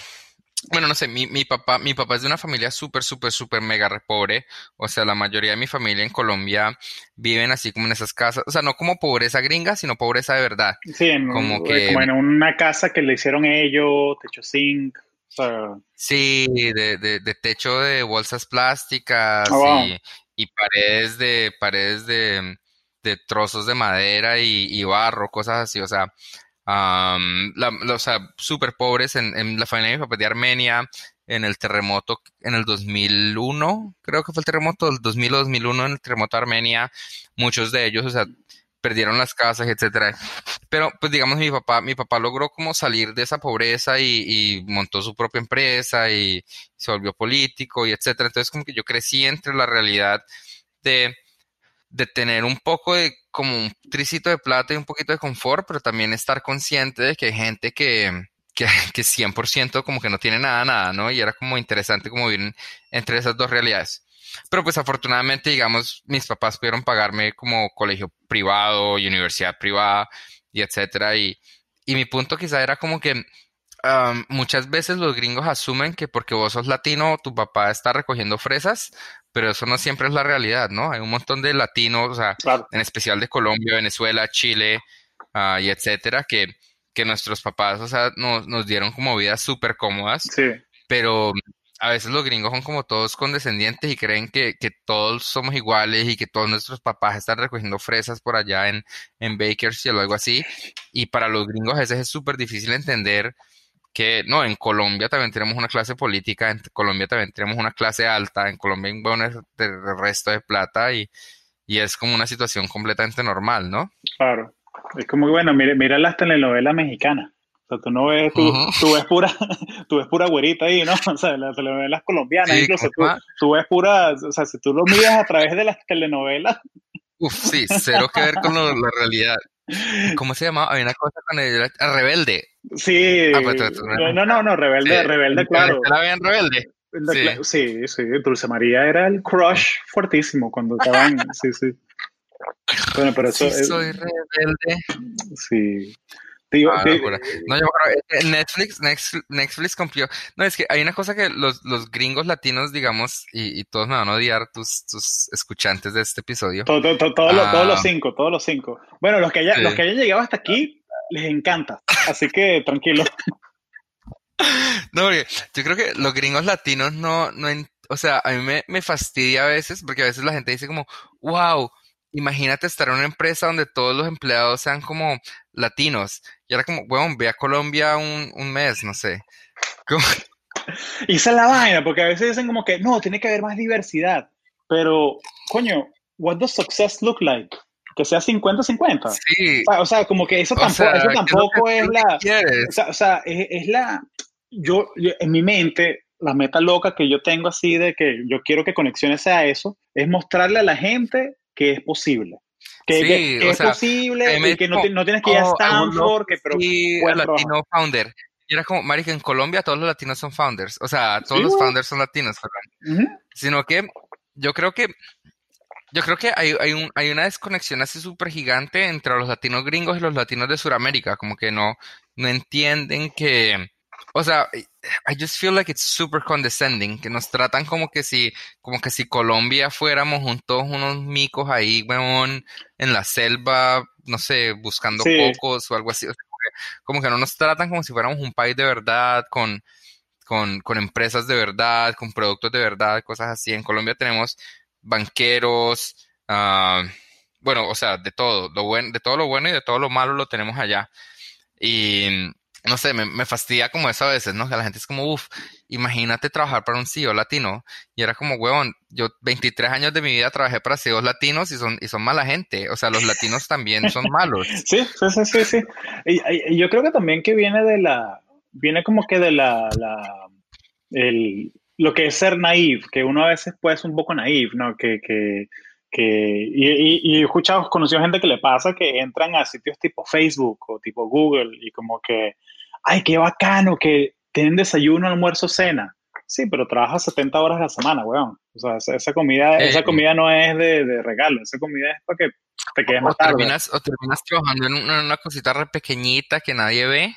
bueno, no sé, mi, mi papá, mi papá es de una familia súper, súper, súper mega re pobre. O sea, la mayoría de mi familia en Colombia viven así como en esas casas. O sea, no como pobreza gringa, sino pobreza de verdad. Sí, en, Como un- que- como en una casa que le hicieron ellos, techo zinc. O sea, Sí, de, de, de techo de bolsas plásticas Oh, wow. y, y paredes de, paredes de, de trozos de madera y, y barro, cosas así. O sea, sea, súper pobres en, la familia de mi papá de Armenia, en el terremoto en el 2001, creo que fue el terremoto del 2000 o 2001, en el terremoto de Armenia, muchos de ellos, o sea, perdieron las casas, etcétera. Pero, pues digamos, mi papá, mi papá logró como salir de esa pobreza y, y montó su propia empresa y se volvió político y etcétera. Entonces, como que yo crecí entre la realidad de, de tener un poco de, como un tricito de plata y un poquito de confort, pero también estar consciente de que hay gente que, que, que 100% como que no tiene nada, nada, ¿no? Y era como interesante como vivir en- entre esas dos realidades. Pero pues afortunadamente, digamos, mis papás pudieron pagarme como colegio privado universidad privada y etcétera. Y, y mi punto quizá era como que am, muchas veces los gringos asumen que porque vos sos latino, tu papá está recogiendo fresas, pero eso no siempre es la realidad, ¿no? Hay un montón de latinos, o sea, claro. en especial de Colombia, Venezuela, Chile, ah, y etcétera, que, que nuestros papás, o sea, nos, nos dieron como vidas súper cómodas Sí, pero a veces los gringos son como todos condescendientes y creen que, que todos somos iguales y que todos nuestros papás están recogiendo fresas por allá en, en Bakersfield o algo así. Y para los gringos a veces es súper difícil entender que, no, en Colombia también tenemos una clase política, en Colombia también tenemos una clase alta, en Colombia hay un buen de- resto de plata y, y es como una situación completamente normal, ¿no? claro. Es como que, bueno, mira, mira las telenovelas mexicanas. O sea, tú no ves, tú, Ujú. tú ves pura, tú ves pura güerita ahí, ¿no? O sea, las telenovelas colombianas, Sí, incluso tú ves pura, o sea, si tú lo miras a través de las telenovelas, Uf, sí, cero que ver con lo- la realidad. ¿Cómo se llamaba? Había una cosa con el Rebelde. sí. Ah, pues, tú- tú- no, no, no, no, rebelde, rebelde, ¿en claro. Venezuela habían Rebelde? La Sí. Sí, sí, Dulce María era el crush fuertísimo cuando estaban, sí, sí. Bueno, pero eso Sí, es, soy rebelde. sí. Digo, Ah. No, yo creo que Netflix, Netflix, cumplió. No, es que hay una cosa que los, los gringos latinos, digamos, y, y todos me van a odiar, tus, tus escuchantes de este episodio. to- to- to- todos los- todos los Ah. cinco, todos los cinco. Bueno, los que, haya- Sí. los que hayan llegado hasta aquí, les encanta. Así que tranquilo. No, porque yo creo que los gringos latinos no, no, o sea, a mí me, me fastidia a veces, porque a veces la gente dice como, wow, imagínate estar en una empresa donde todos los empleados sean como latinos. Y ahora como, bueno, ve a Colombia un, un mes, no sé. Como- Y esa es la vaina, porque a veces dicen como que no, tiene que haber más diversidad. Pero, coño, what does success look like? Que sea 50-50. sí, O sea, o sea, como que eso tampoco, sea, eso ¿qué es tampoco es tú la. quieres? O sea, o sea, es, es la. Yo, yo- en mi mente, la meta loca que yo tengo así de que yo quiero que Conexiones sea eso, es mostrarle a la gente que es posible. Que, Sí, que- que o es sea, posible y que no, tienes que ir a oh, Stanford, que, pero trabajar. latino founder. Y era como, marica, en Colombia todos los latinos son founders. O sea, todos Sí, los founders son latinos. Ujú. Sino que yo creo que yo creo que hay, hay, un, hay una desconexión así súper gigante entre los latinos gringos y los latinos de Sudamérica. Como que no, no entienden que, o sea, I just feel like it's super condescending, que nos tratan como que si, como que si Colombia fuéramos juntos unos micos ahí, weón, en la selva, no sé, buscando cocos o algo así. como, que, no nos tratan como si fuéramos un país de verdad, con, con, con empresas de verdad, con productos de verdad, cosas así. En Colombia tenemos banqueros, uh, bueno, o sea, de todo, lo bueno, de todo lo bueno y de todo lo malo lo tenemos allá. Y no sé, me, fastidia como eso a veces, ¿no? Que la gente es como, uff, imagínate trabajar para un CEO latino. Y era como, huevón, yo 23 años de mi vida trabajé para CEOs latinos y son, y son mala gente. O sea, los latinos también son malos. Sí, sí, sí, sí. sí. Y, yo creo que también que viene de la, viene como que de la, la el, lo que es ser naive, que uno a veces puede ser un poco naive, ¿no? Que, que, que y, y, he escuchado, conocido gente que le pasa que entran a sitios tipo Facebook o tipo Google y como que ay, qué bacano, que tienen desayuno, almuerzo, cena. Sí, pero trabajas 70 horas a la semana, weón. O sea, esa, comida, esa eh, comida no es de, regalo, esa comida es para que te quedes más tarde. Terminas, o terminas trabajando en una, cosita re pequeñita que nadie ve,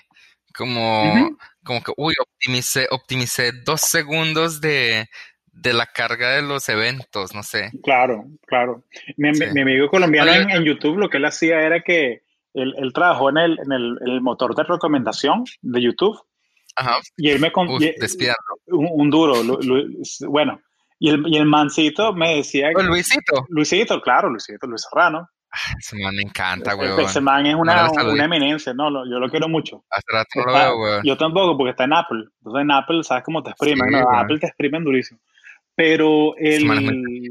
como, como que, uy, optimicé, optimicé dos segundos de, la carga de los eventos, no sé. Claro, claro. Mi, amigo colombiano en, YouTube lo que él hacía era que él, trabajó en el, en el, motor de recomendación de YouTube. Ajá. Y él me contó. Un, duro, bueno. Y el, y el mancito me decía. Que, Luisito. Luisito, claro, Luisito, Luis Serrano. Ah, ese man me encanta, güey. Ese man es una, una eminencia, no, yo lo quiero mucho. Hace rato lo veo, güey. Yo tampoco, porque está en Apple. Entonces en Apple, ¿sabes cómo te exprimen? no, Apple te exprimen durísimo. Pero el...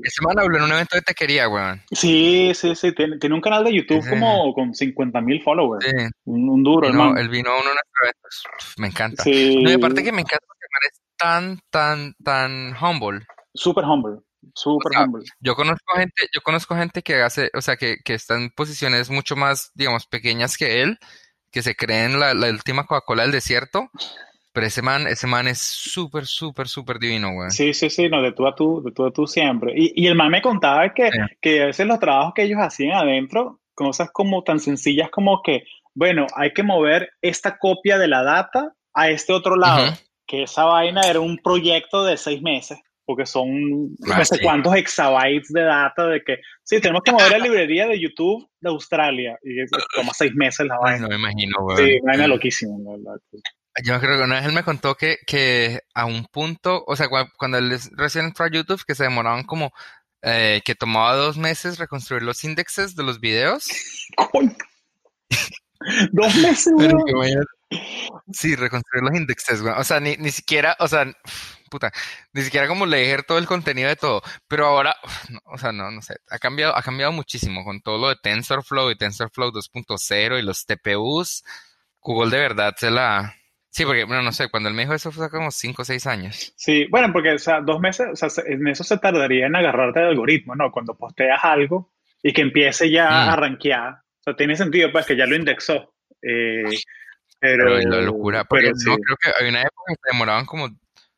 Ese man habló en un evento de tequería, weón. Sí, sí, sí. Tiene, tiene un canal de YouTube como con 50 mil followers. Sí. Un, duro, no, Él vino a uno de. Me encanta. Sí. No, y aparte que me encanta porque es tan, tan, tan humble. Súper humble. Súper humble. Yo conozco gente, yo conozco gente que hace, o sea, que, que está en posiciones mucho más, digamos, pequeñas que él, que se creen la, la última Coca-Cola del desierto, pero ese man, ese man es súper, súper, súper divino, güey. Sí, sí, sí, no, de tú a tú, de tú a tú siempre. Y, y el man me contaba que, que a veces los trabajos que ellos hacían adentro, cosas como tan sencillas como que, bueno, hay que mover esta copia de la data a este otro lado, que esa vaina era un proyecto de seis meses, porque son no sé cuántos exabytes de data de que, sí, tenemos que mover la librería de YouTube de Australia, y toma seis meses la vaina. no me imagino, güey. Sí, vaina loquísima, verdad. Yo creo que una vez él me contó que, que a un punto, o sea, cuando él recién entró a YouTube, que se demoraban como, eh, que tomaba dos meses reconstruir los índices de los videos. dos meses. Sí, reconstruir los índices. O sea, ni, ni siquiera, o sea, puta, ni siquiera como leer todo el contenido de todo. Pero ahora, o sea, no, no sé, ha cambiado, ha cambiado muchísimo con todo lo de TensorFlow y TensorFlow 2.0 y los TPUs. Google de verdad se la, Sí, porque, bueno, no sé, cuando él me dijo eso fue como 5 o 6 años. Sí, bueno, porque, o sea, dos meses, o sea, en eso se tardaría en agarrarte del algoritmo, ¿no? Cuando posteas algo y que empiece ya mm. a rankear. O sea, tiene sentido, pues, que ya lo indexó. Eh, pero, pero, la locura, porque no, creo que hay una época que se demoraban como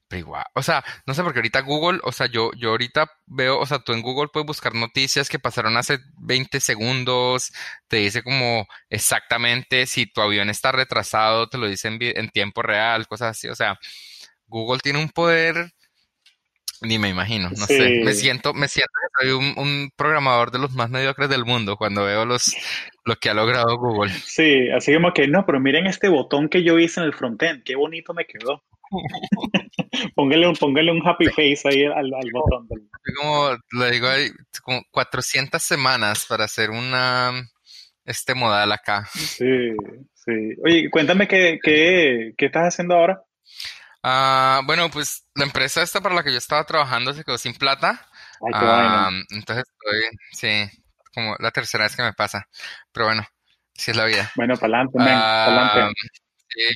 pero igual, o sea, no sé, porque ahorita Google, o sea, yo, yo ahorita veo, o sea, tú en Google puedes buscar noticias que pasaron hace 20 segundos, te dice como exactamente si tu avión está retrasado, te lo dice en, tiempo real, cosas así, o sea, Google tiene un poder, ni me imagino, no sé, me siento, me siento que soy un, un, programador de los más mediocres del mundo cuando veo los, lo que ha logrado Google. Sí, así como que, no, pero miren este botón que yo hice en el frontend, qué bonito me quedó. póngale, un, póngale un happy face ahí al, botón. Como le digo, hay como 400 semanas para hacer una este modal acá. Sí, sí. Oye, cuéntame qué, qué, qué estás haciendo ahora. Ah, bueno, pues la empresa esta para la que yo estaba trabajando se quedó sin plata. Ay, qué ah, entonces estoy, sí, como la tercera vez que me pasa. Pero bueno, así es la vida. Bueno, para adelante, ah, Sí,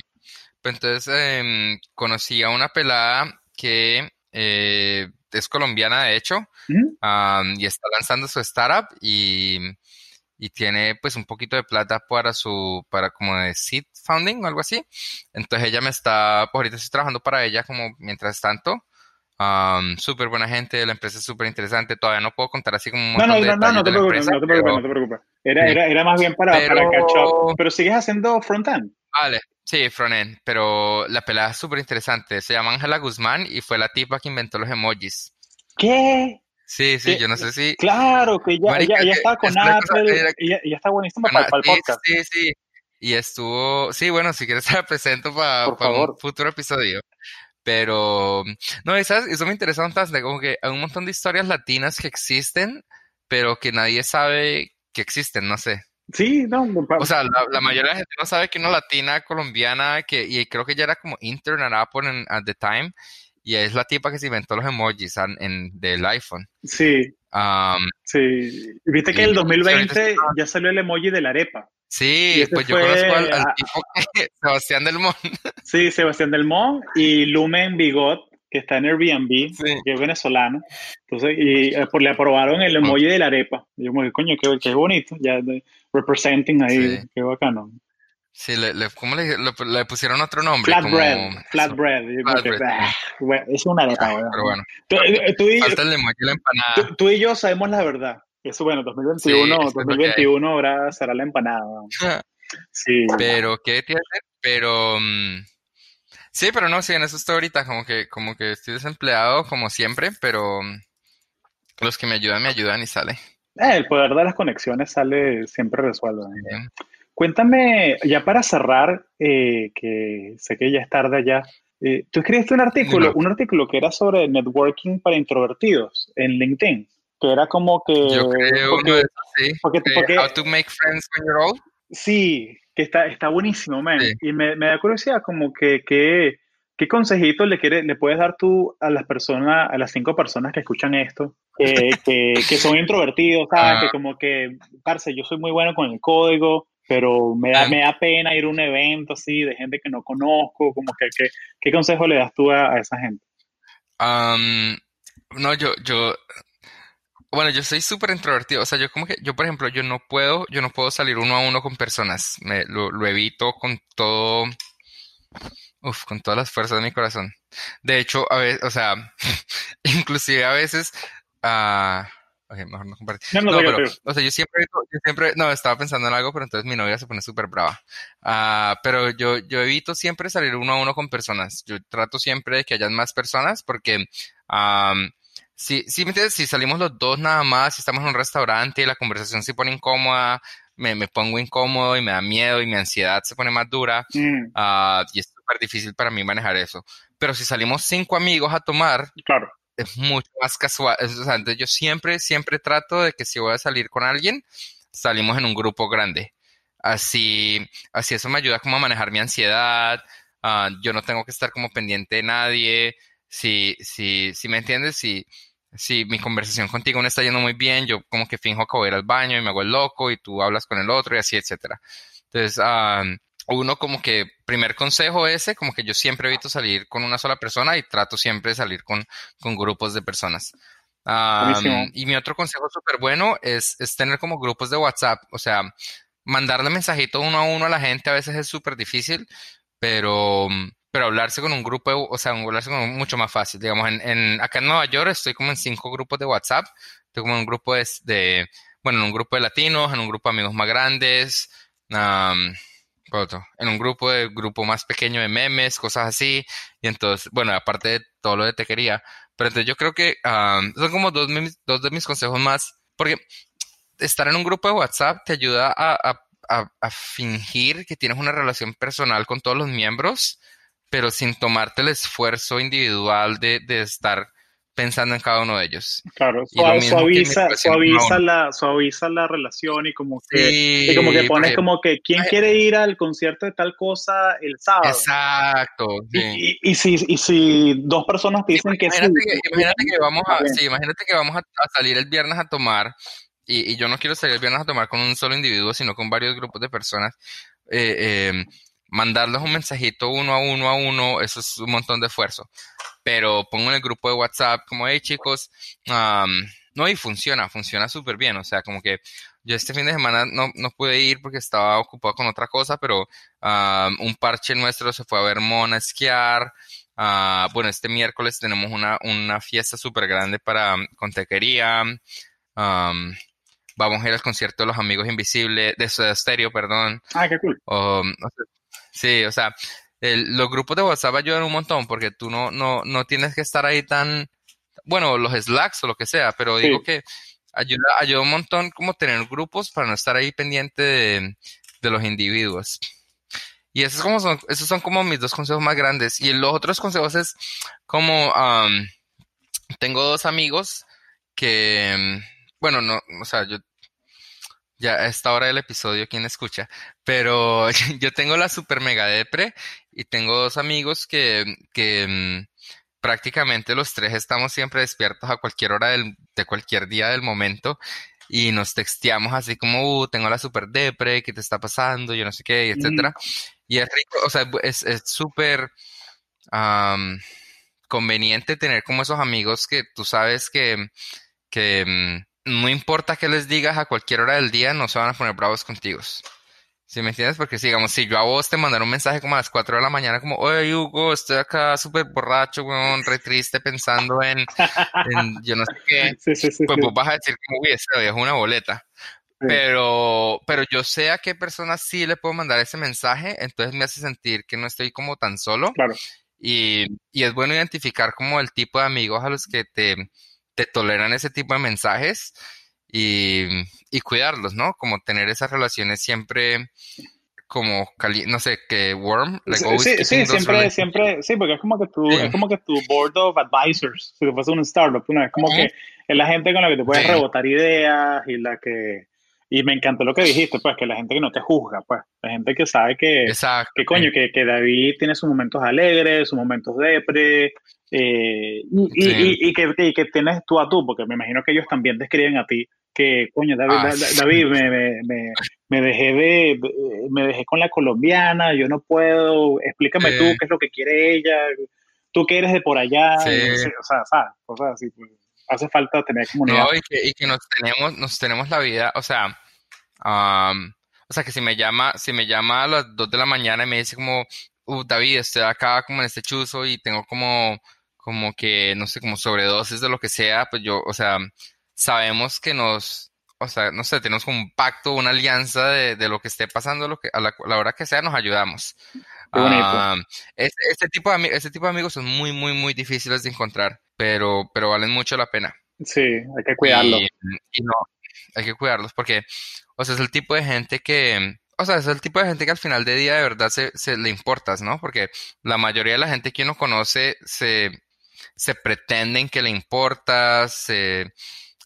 pues entonces em, conocí a una pelada que eh, es colombiana, de hecho, y está lanzando su startup y, tiene pues un poquito de plata para su, para como de seed founding o algo así. Entonces ella me está, pues ahorita estoy trabajando para ella como mientras tanto. súper buena gente, la empresa es súper interesante. Todavía no puedo contar así como un no, no, no, no, no te preocupes, no te preocupes, no te preocupes. Era, era, era más bien para, para catch up. Pero sigues haciendo front-end. Vale. Sí, frontend, pero la pelada es súper interesante. Se llama Ángela Guzmán y fue la tipa que inventó los emojis. ¿Qué? Sí, sí, yo no sé si... Claro, que ya, Marica, ya, ya que estaba con Apple, era- y ya, y ya está buenísimo Ana- para, para el podcast. Sí, sí. Y estuvo, sí, bueno, si quieres te la presento para Por un futuro episodio. Pero, no, esas, eso me interesa bastante, como que hay un montón de historias latinas que existen, pero que nadie sabe que existen, no sé. Sí, no, O sea, la, la mayoría de la gente no sabe que una latina colombiana, que, y creo que ya era como intern at Apple en- at the time, y es la tipa que se inventó los emojis en, del iPhone. sí, Um, sí. Viste que en el y ahorita 2020 está- ya salió el emoji de la arepa. Sí, pues yo conozco al, al a- tipo que, Sebastián Del Mon. Sí, Sebastián Del Mon y Lumen Bigot, que está en Airbnb, Sí. que es venezolano. Entonces, y eh, pues, le aprobaron el emoji de la arepa. Y yo me dije, coño, qué, qué bonito, ya de- representing ahí, Sí. qué bacano. Sí, le, le- ¿cómo le, le, le pusieron otro nombre? Flatbread, Como- flatbread. Y yo como que, Flatbread, "Bah, güey, es una arepa, Ay, weón". pero bueno, Tú, eh, tú y, falta el emoji de la empanada. tú- tú y yo sabemos la verdad. Eso, bueno, 2021, Sí, eso es lo que hay. 2021 ahora será la empanada. Sí. Pero, ¿qué tiene? Pero, mm, sí, pero no, sí, en eso estoy ahorita, como que, como que estoy desempleado, como siempre, pero mm, los que me ayudan, me ayudan y sale. Eh, el poder de las conexiones sale, siempre resuelve. Bien. Cuéntame, ya para cerrar, eh, que sé que ya es tarde ya, eh, tú escribiste un artículo, un artículo que era sobre networking para introvertidos en LinkedIn, que era como que... Yo creo porque- uno de esos, sí. porque- Eh, porque- How to make friends when you're old. Sí, que está, está buenísimo, man. Sí. Y me, me da curiosidad como que, que- ¿qué consejito le, quiere, le puedes dar tú a las personas, a las cinco personas que escuchan esto, que, que, que son introvertidos, ¿sabes? Ah. Que como que, parce, yo soy muy bueno con el código, pero me da, me da pena ir a un evento así de gente que no conozco, como que, que- ¿qué consejo le das tú a, a esa gente? Am, no, yo, yo, bueno, yo soy súper introvertido, o sea, yo como que, yo por ejemplo, yo no puedo, yo no puedo salir uno a uno con personas, me, lo, lo evito con todo, uf, con todas las fuerzas de mi corazón. De hecho, a veces, o sea, inclusive a veces, ah, ok, mejor no compartir. No, no, pero, o sea, yo siempre, yo siempre, no, estaba pensando en algo, pero entonces mi novia se pone súper brava. Ah, pero yo, yo evito siempre salir uno a uno con personas. Yo trato siempre de que hayan más personas porque, am, si, si si salimos los dos nada más, si estamos en un restaurante y la conversación se pone incómoda, me, me pongo incómodo y me da miedo y mi ansiedad se pone más dura. Mm, ah, y es súper difícil para mí manejar eso. Pero si salimos cinco amigos a tomar, claro, es mucho más casual. es- O yo siempre, siempre trato de que si voy a salir con alguien, salimos en un grupo grande. Así, así eso me ayuda como a manejar mi ansiedad. ah, yo no tengo que estar como pendiente de nadie. Si, si, si me entiendes, si, si mi conversación contigo no está yendo muy bien, yo como que finjo que voy a ir al baño y me hago el loco y tú hablas con el otro y así, etcétera. Entonces, ah, uno como que, primer consejo ese, como que yo siempre evito salir con una sola persona y trato siempre de salir con, con grupos de personas. Buenísimo. y mi otro consejo súper bueno es, es tener como grupos de WhatsApp, o sea, mandarle mensajito uno a uno a la gente a veces es súper difícil, pero, pero hablarse con un grupo, o sea, hablarse con un- mucho más fácil. Digamos, en, en, acá en Nueva York estoy como en cinco grupos de WhatsApp, estoy como en un grupo de, de- bueno, en un grupo de latinos, en un grupo de amigos más grandes, ¿cuál otro? en un grupo de grupo más pequeño de memes, cosas así, y entonces, bueno, aparte de todo lo de tequería, pero entonces yo creo que am, son como dos, dos de mis consejos más, porque estar en un grupo de WhatsApp te ayuda a, a- a- a fingir que tienes una relación personal con todos los miembros, pero sin tomarte el esfuerzo individual de, de estar pensando en cada uno de ellos. claro. Suave- suaviza, suaviza, la, suaviza la relación y como que... Sí, Y como que pones como que, ¿quién quiere ir al concierto de tal cosa el sábado? Exacto. Y, sí. y, y si, y si dos personas te dicen que sí, Imagínate que, imagínate que vamos a, sí, imagínate que vamos a, a salir el viernes a tomar, y, y yo no quiero salir el viernes a tomar con un solo individuo, sino con varios grupos de personas. eh, eh, mandarles un mensajito uno a uno a uno, eso es un montón de esfuerzo. Pero pongo en el grupo de WhatsApp como, hey chicos, no, y funciona, funciona súper bien. O sea, como que yo este fin de semana no, no pude ir porque estaba ocupado con otra cosa, pero am, un parche nuestro se fue a ver Mona a esquiar. Ah, bueno, este miércoles tenemos una, una fiesta súper grande para con tequería. Am, vamos a ir al concierto de los Amigos Invisibles, de Stereo, perdón. Ah, qué cool. Um, o sea, Sí, o sea, los grupos de WhatsApp ayudan un montón porque tú no, no, no tienes que estar ahí tan, bueno, los Slacks o lo que sea, pero digo que ayuda, ayuda un montón como tener grupos para no estar ahí pendiente de, de los individuos. Y esos, como son, esos son como mis dos consejos más grandes. Y los otros consejos es como, tengo dos amigos que, bueno, no, o sea, yo, ya a esta hora del episodio, ¿quién escucha? Pero yo tengo la super mega depre y tengo dos amigos que, que mm, prácticamente los tres estamos siempre despiertos a cualquier hora del, de cualquier día del momento y nos texteamos así como, uh, tengo la super depre, ¿qué te está pasando? Yo no sé qué, etcétera. Y es rico, o sea, es súper conveniente tener como esos amigos que tú sabes que, que mm, no importa qué les digas a cualquier hora del día, no se van a poner bravos contigo. ¿Sí me entiendes? Porque si, digamos, si yo a vos te mandara un mensaje como a las 4 de la mañana, como, oye, Hugo, estoy acá súper borracho, weón, re triste pensando en, yo no sé qué, pues vos vas a decir como, uy, es una boleta. Pero, pero yo sé a qué personas sí le puedo mandar ese mensaje, entonces me hace sentir que no estoy como tan solo. Claro. Y, y es bueno identificar como el tipo de amigos a los que te, te toleran ese tipo de mensajes y, y cuidarlos, ¿no? Como tener esas relaciones siempre como no sé, que warm, sí, sí, siempre, siempre, sí, porque es como que tu, es como que tu board of advisors, si te fuese un startup, ¿no? es como que es la gente con la que te puedes rebotar ideas y la que y me encantó lo que dijiste, pues, que la gente que no te juzga, pues, la gente que sabe que, Exacto. que coño, que, que, David tiene sus momentos alegres, sus momentos depre, eh, y, y, que, y, que, tienes tú a tú, porque me imagino que ellos también te escriben a ti, que, coño, David, ah, David me, me, me, dejé de, me dejé con la colombiana, yo no puedo, explícame tú qué es lo que quiere ella, tú que eres de por allá, o sea, ¿sabes? cosas así, pues, hace falta tener comunidad. No, y que, y que nos tenemos, nos tenemos la vida, o sea, o sea, que si me llama, si me llama a las 2 de la mañana y me dice como, uh, David, estoy acá como en este chuzo y tengo como, como que, no sé, como sobredosis de lo que sea, pues yo, o sea, sabemos que nos, o sea, no sé, tenemos como un pacto, una alianza de, de lo que esté pasando, lo que, a la, hora que sea, nos ayudamos. este, tipo de, este tipo de amigos son muy, muy, muy difíciles de encontrar, pero, pero valen mucho la pena. Sí, hay que cuidarlos. y no, hay que cuidarlos porque, o sea, es el tipo de gente que, o sea, es el tipo de gente que al final de día de verdad se, le importas, ¿no? Porque la mayoría de la gente que uno conoce se, se pretenden que le importas, se,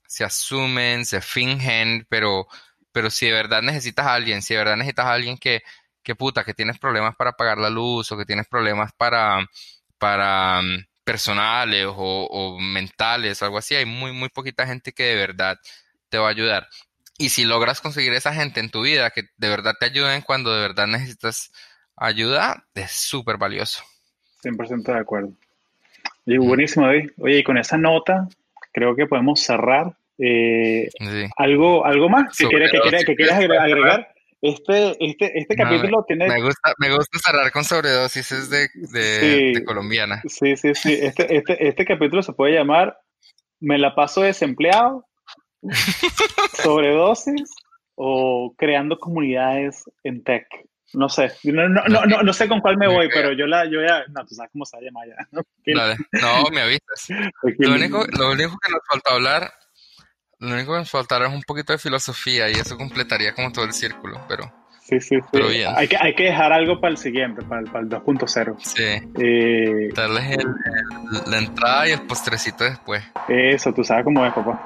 se asumen, se fingen, pero, pero si de verdad necesitas a alguien, si de verdad necesitas a alguien que, que puta, que tienes problemas para pagar la luz o que tienes problemas para, para mm, personales o, o mentales algo así, hay muy, muy poquita gente que de verdad te va a ayudar. Y si logras conseguir esa gente en tu vida que de verdad te ayuden cuando de verdad necesitas ayuda, es súper valioso. 100% de acuerdo. Y buenísimo, David. Oye, y con esa nota creo que podemos cerrar. Eh, ¿algo, ¿Algo más que, quieras, que, quieras agregar? Este, este, este capítulo tiene... Me gusta, me gusta cerrar con sobredosis de, de, colombiana. Sí, sí, sí. Este, este, este capítulo se puede llamar Me la paso desempleado sobredosis o creando comunidades en tech. No sé, no, no, no, no, sé con cuál me voy, pero yo la, yo ya, no, tú sabes cómo se llama ya. No, me avisas. Lo único, lo único que nos falta hablar, lo único que nos faltará es un poquito de filosofía y eso completaría como todo el círculo, pero... Sí, sí, sí. Pero bien. Hay, que, hay que dejar algo para el siguiente, para el, para el 2.0. Sí. Eh, Darles la entrada y el postrecito después. Eso, tú sabes cómo es, papá.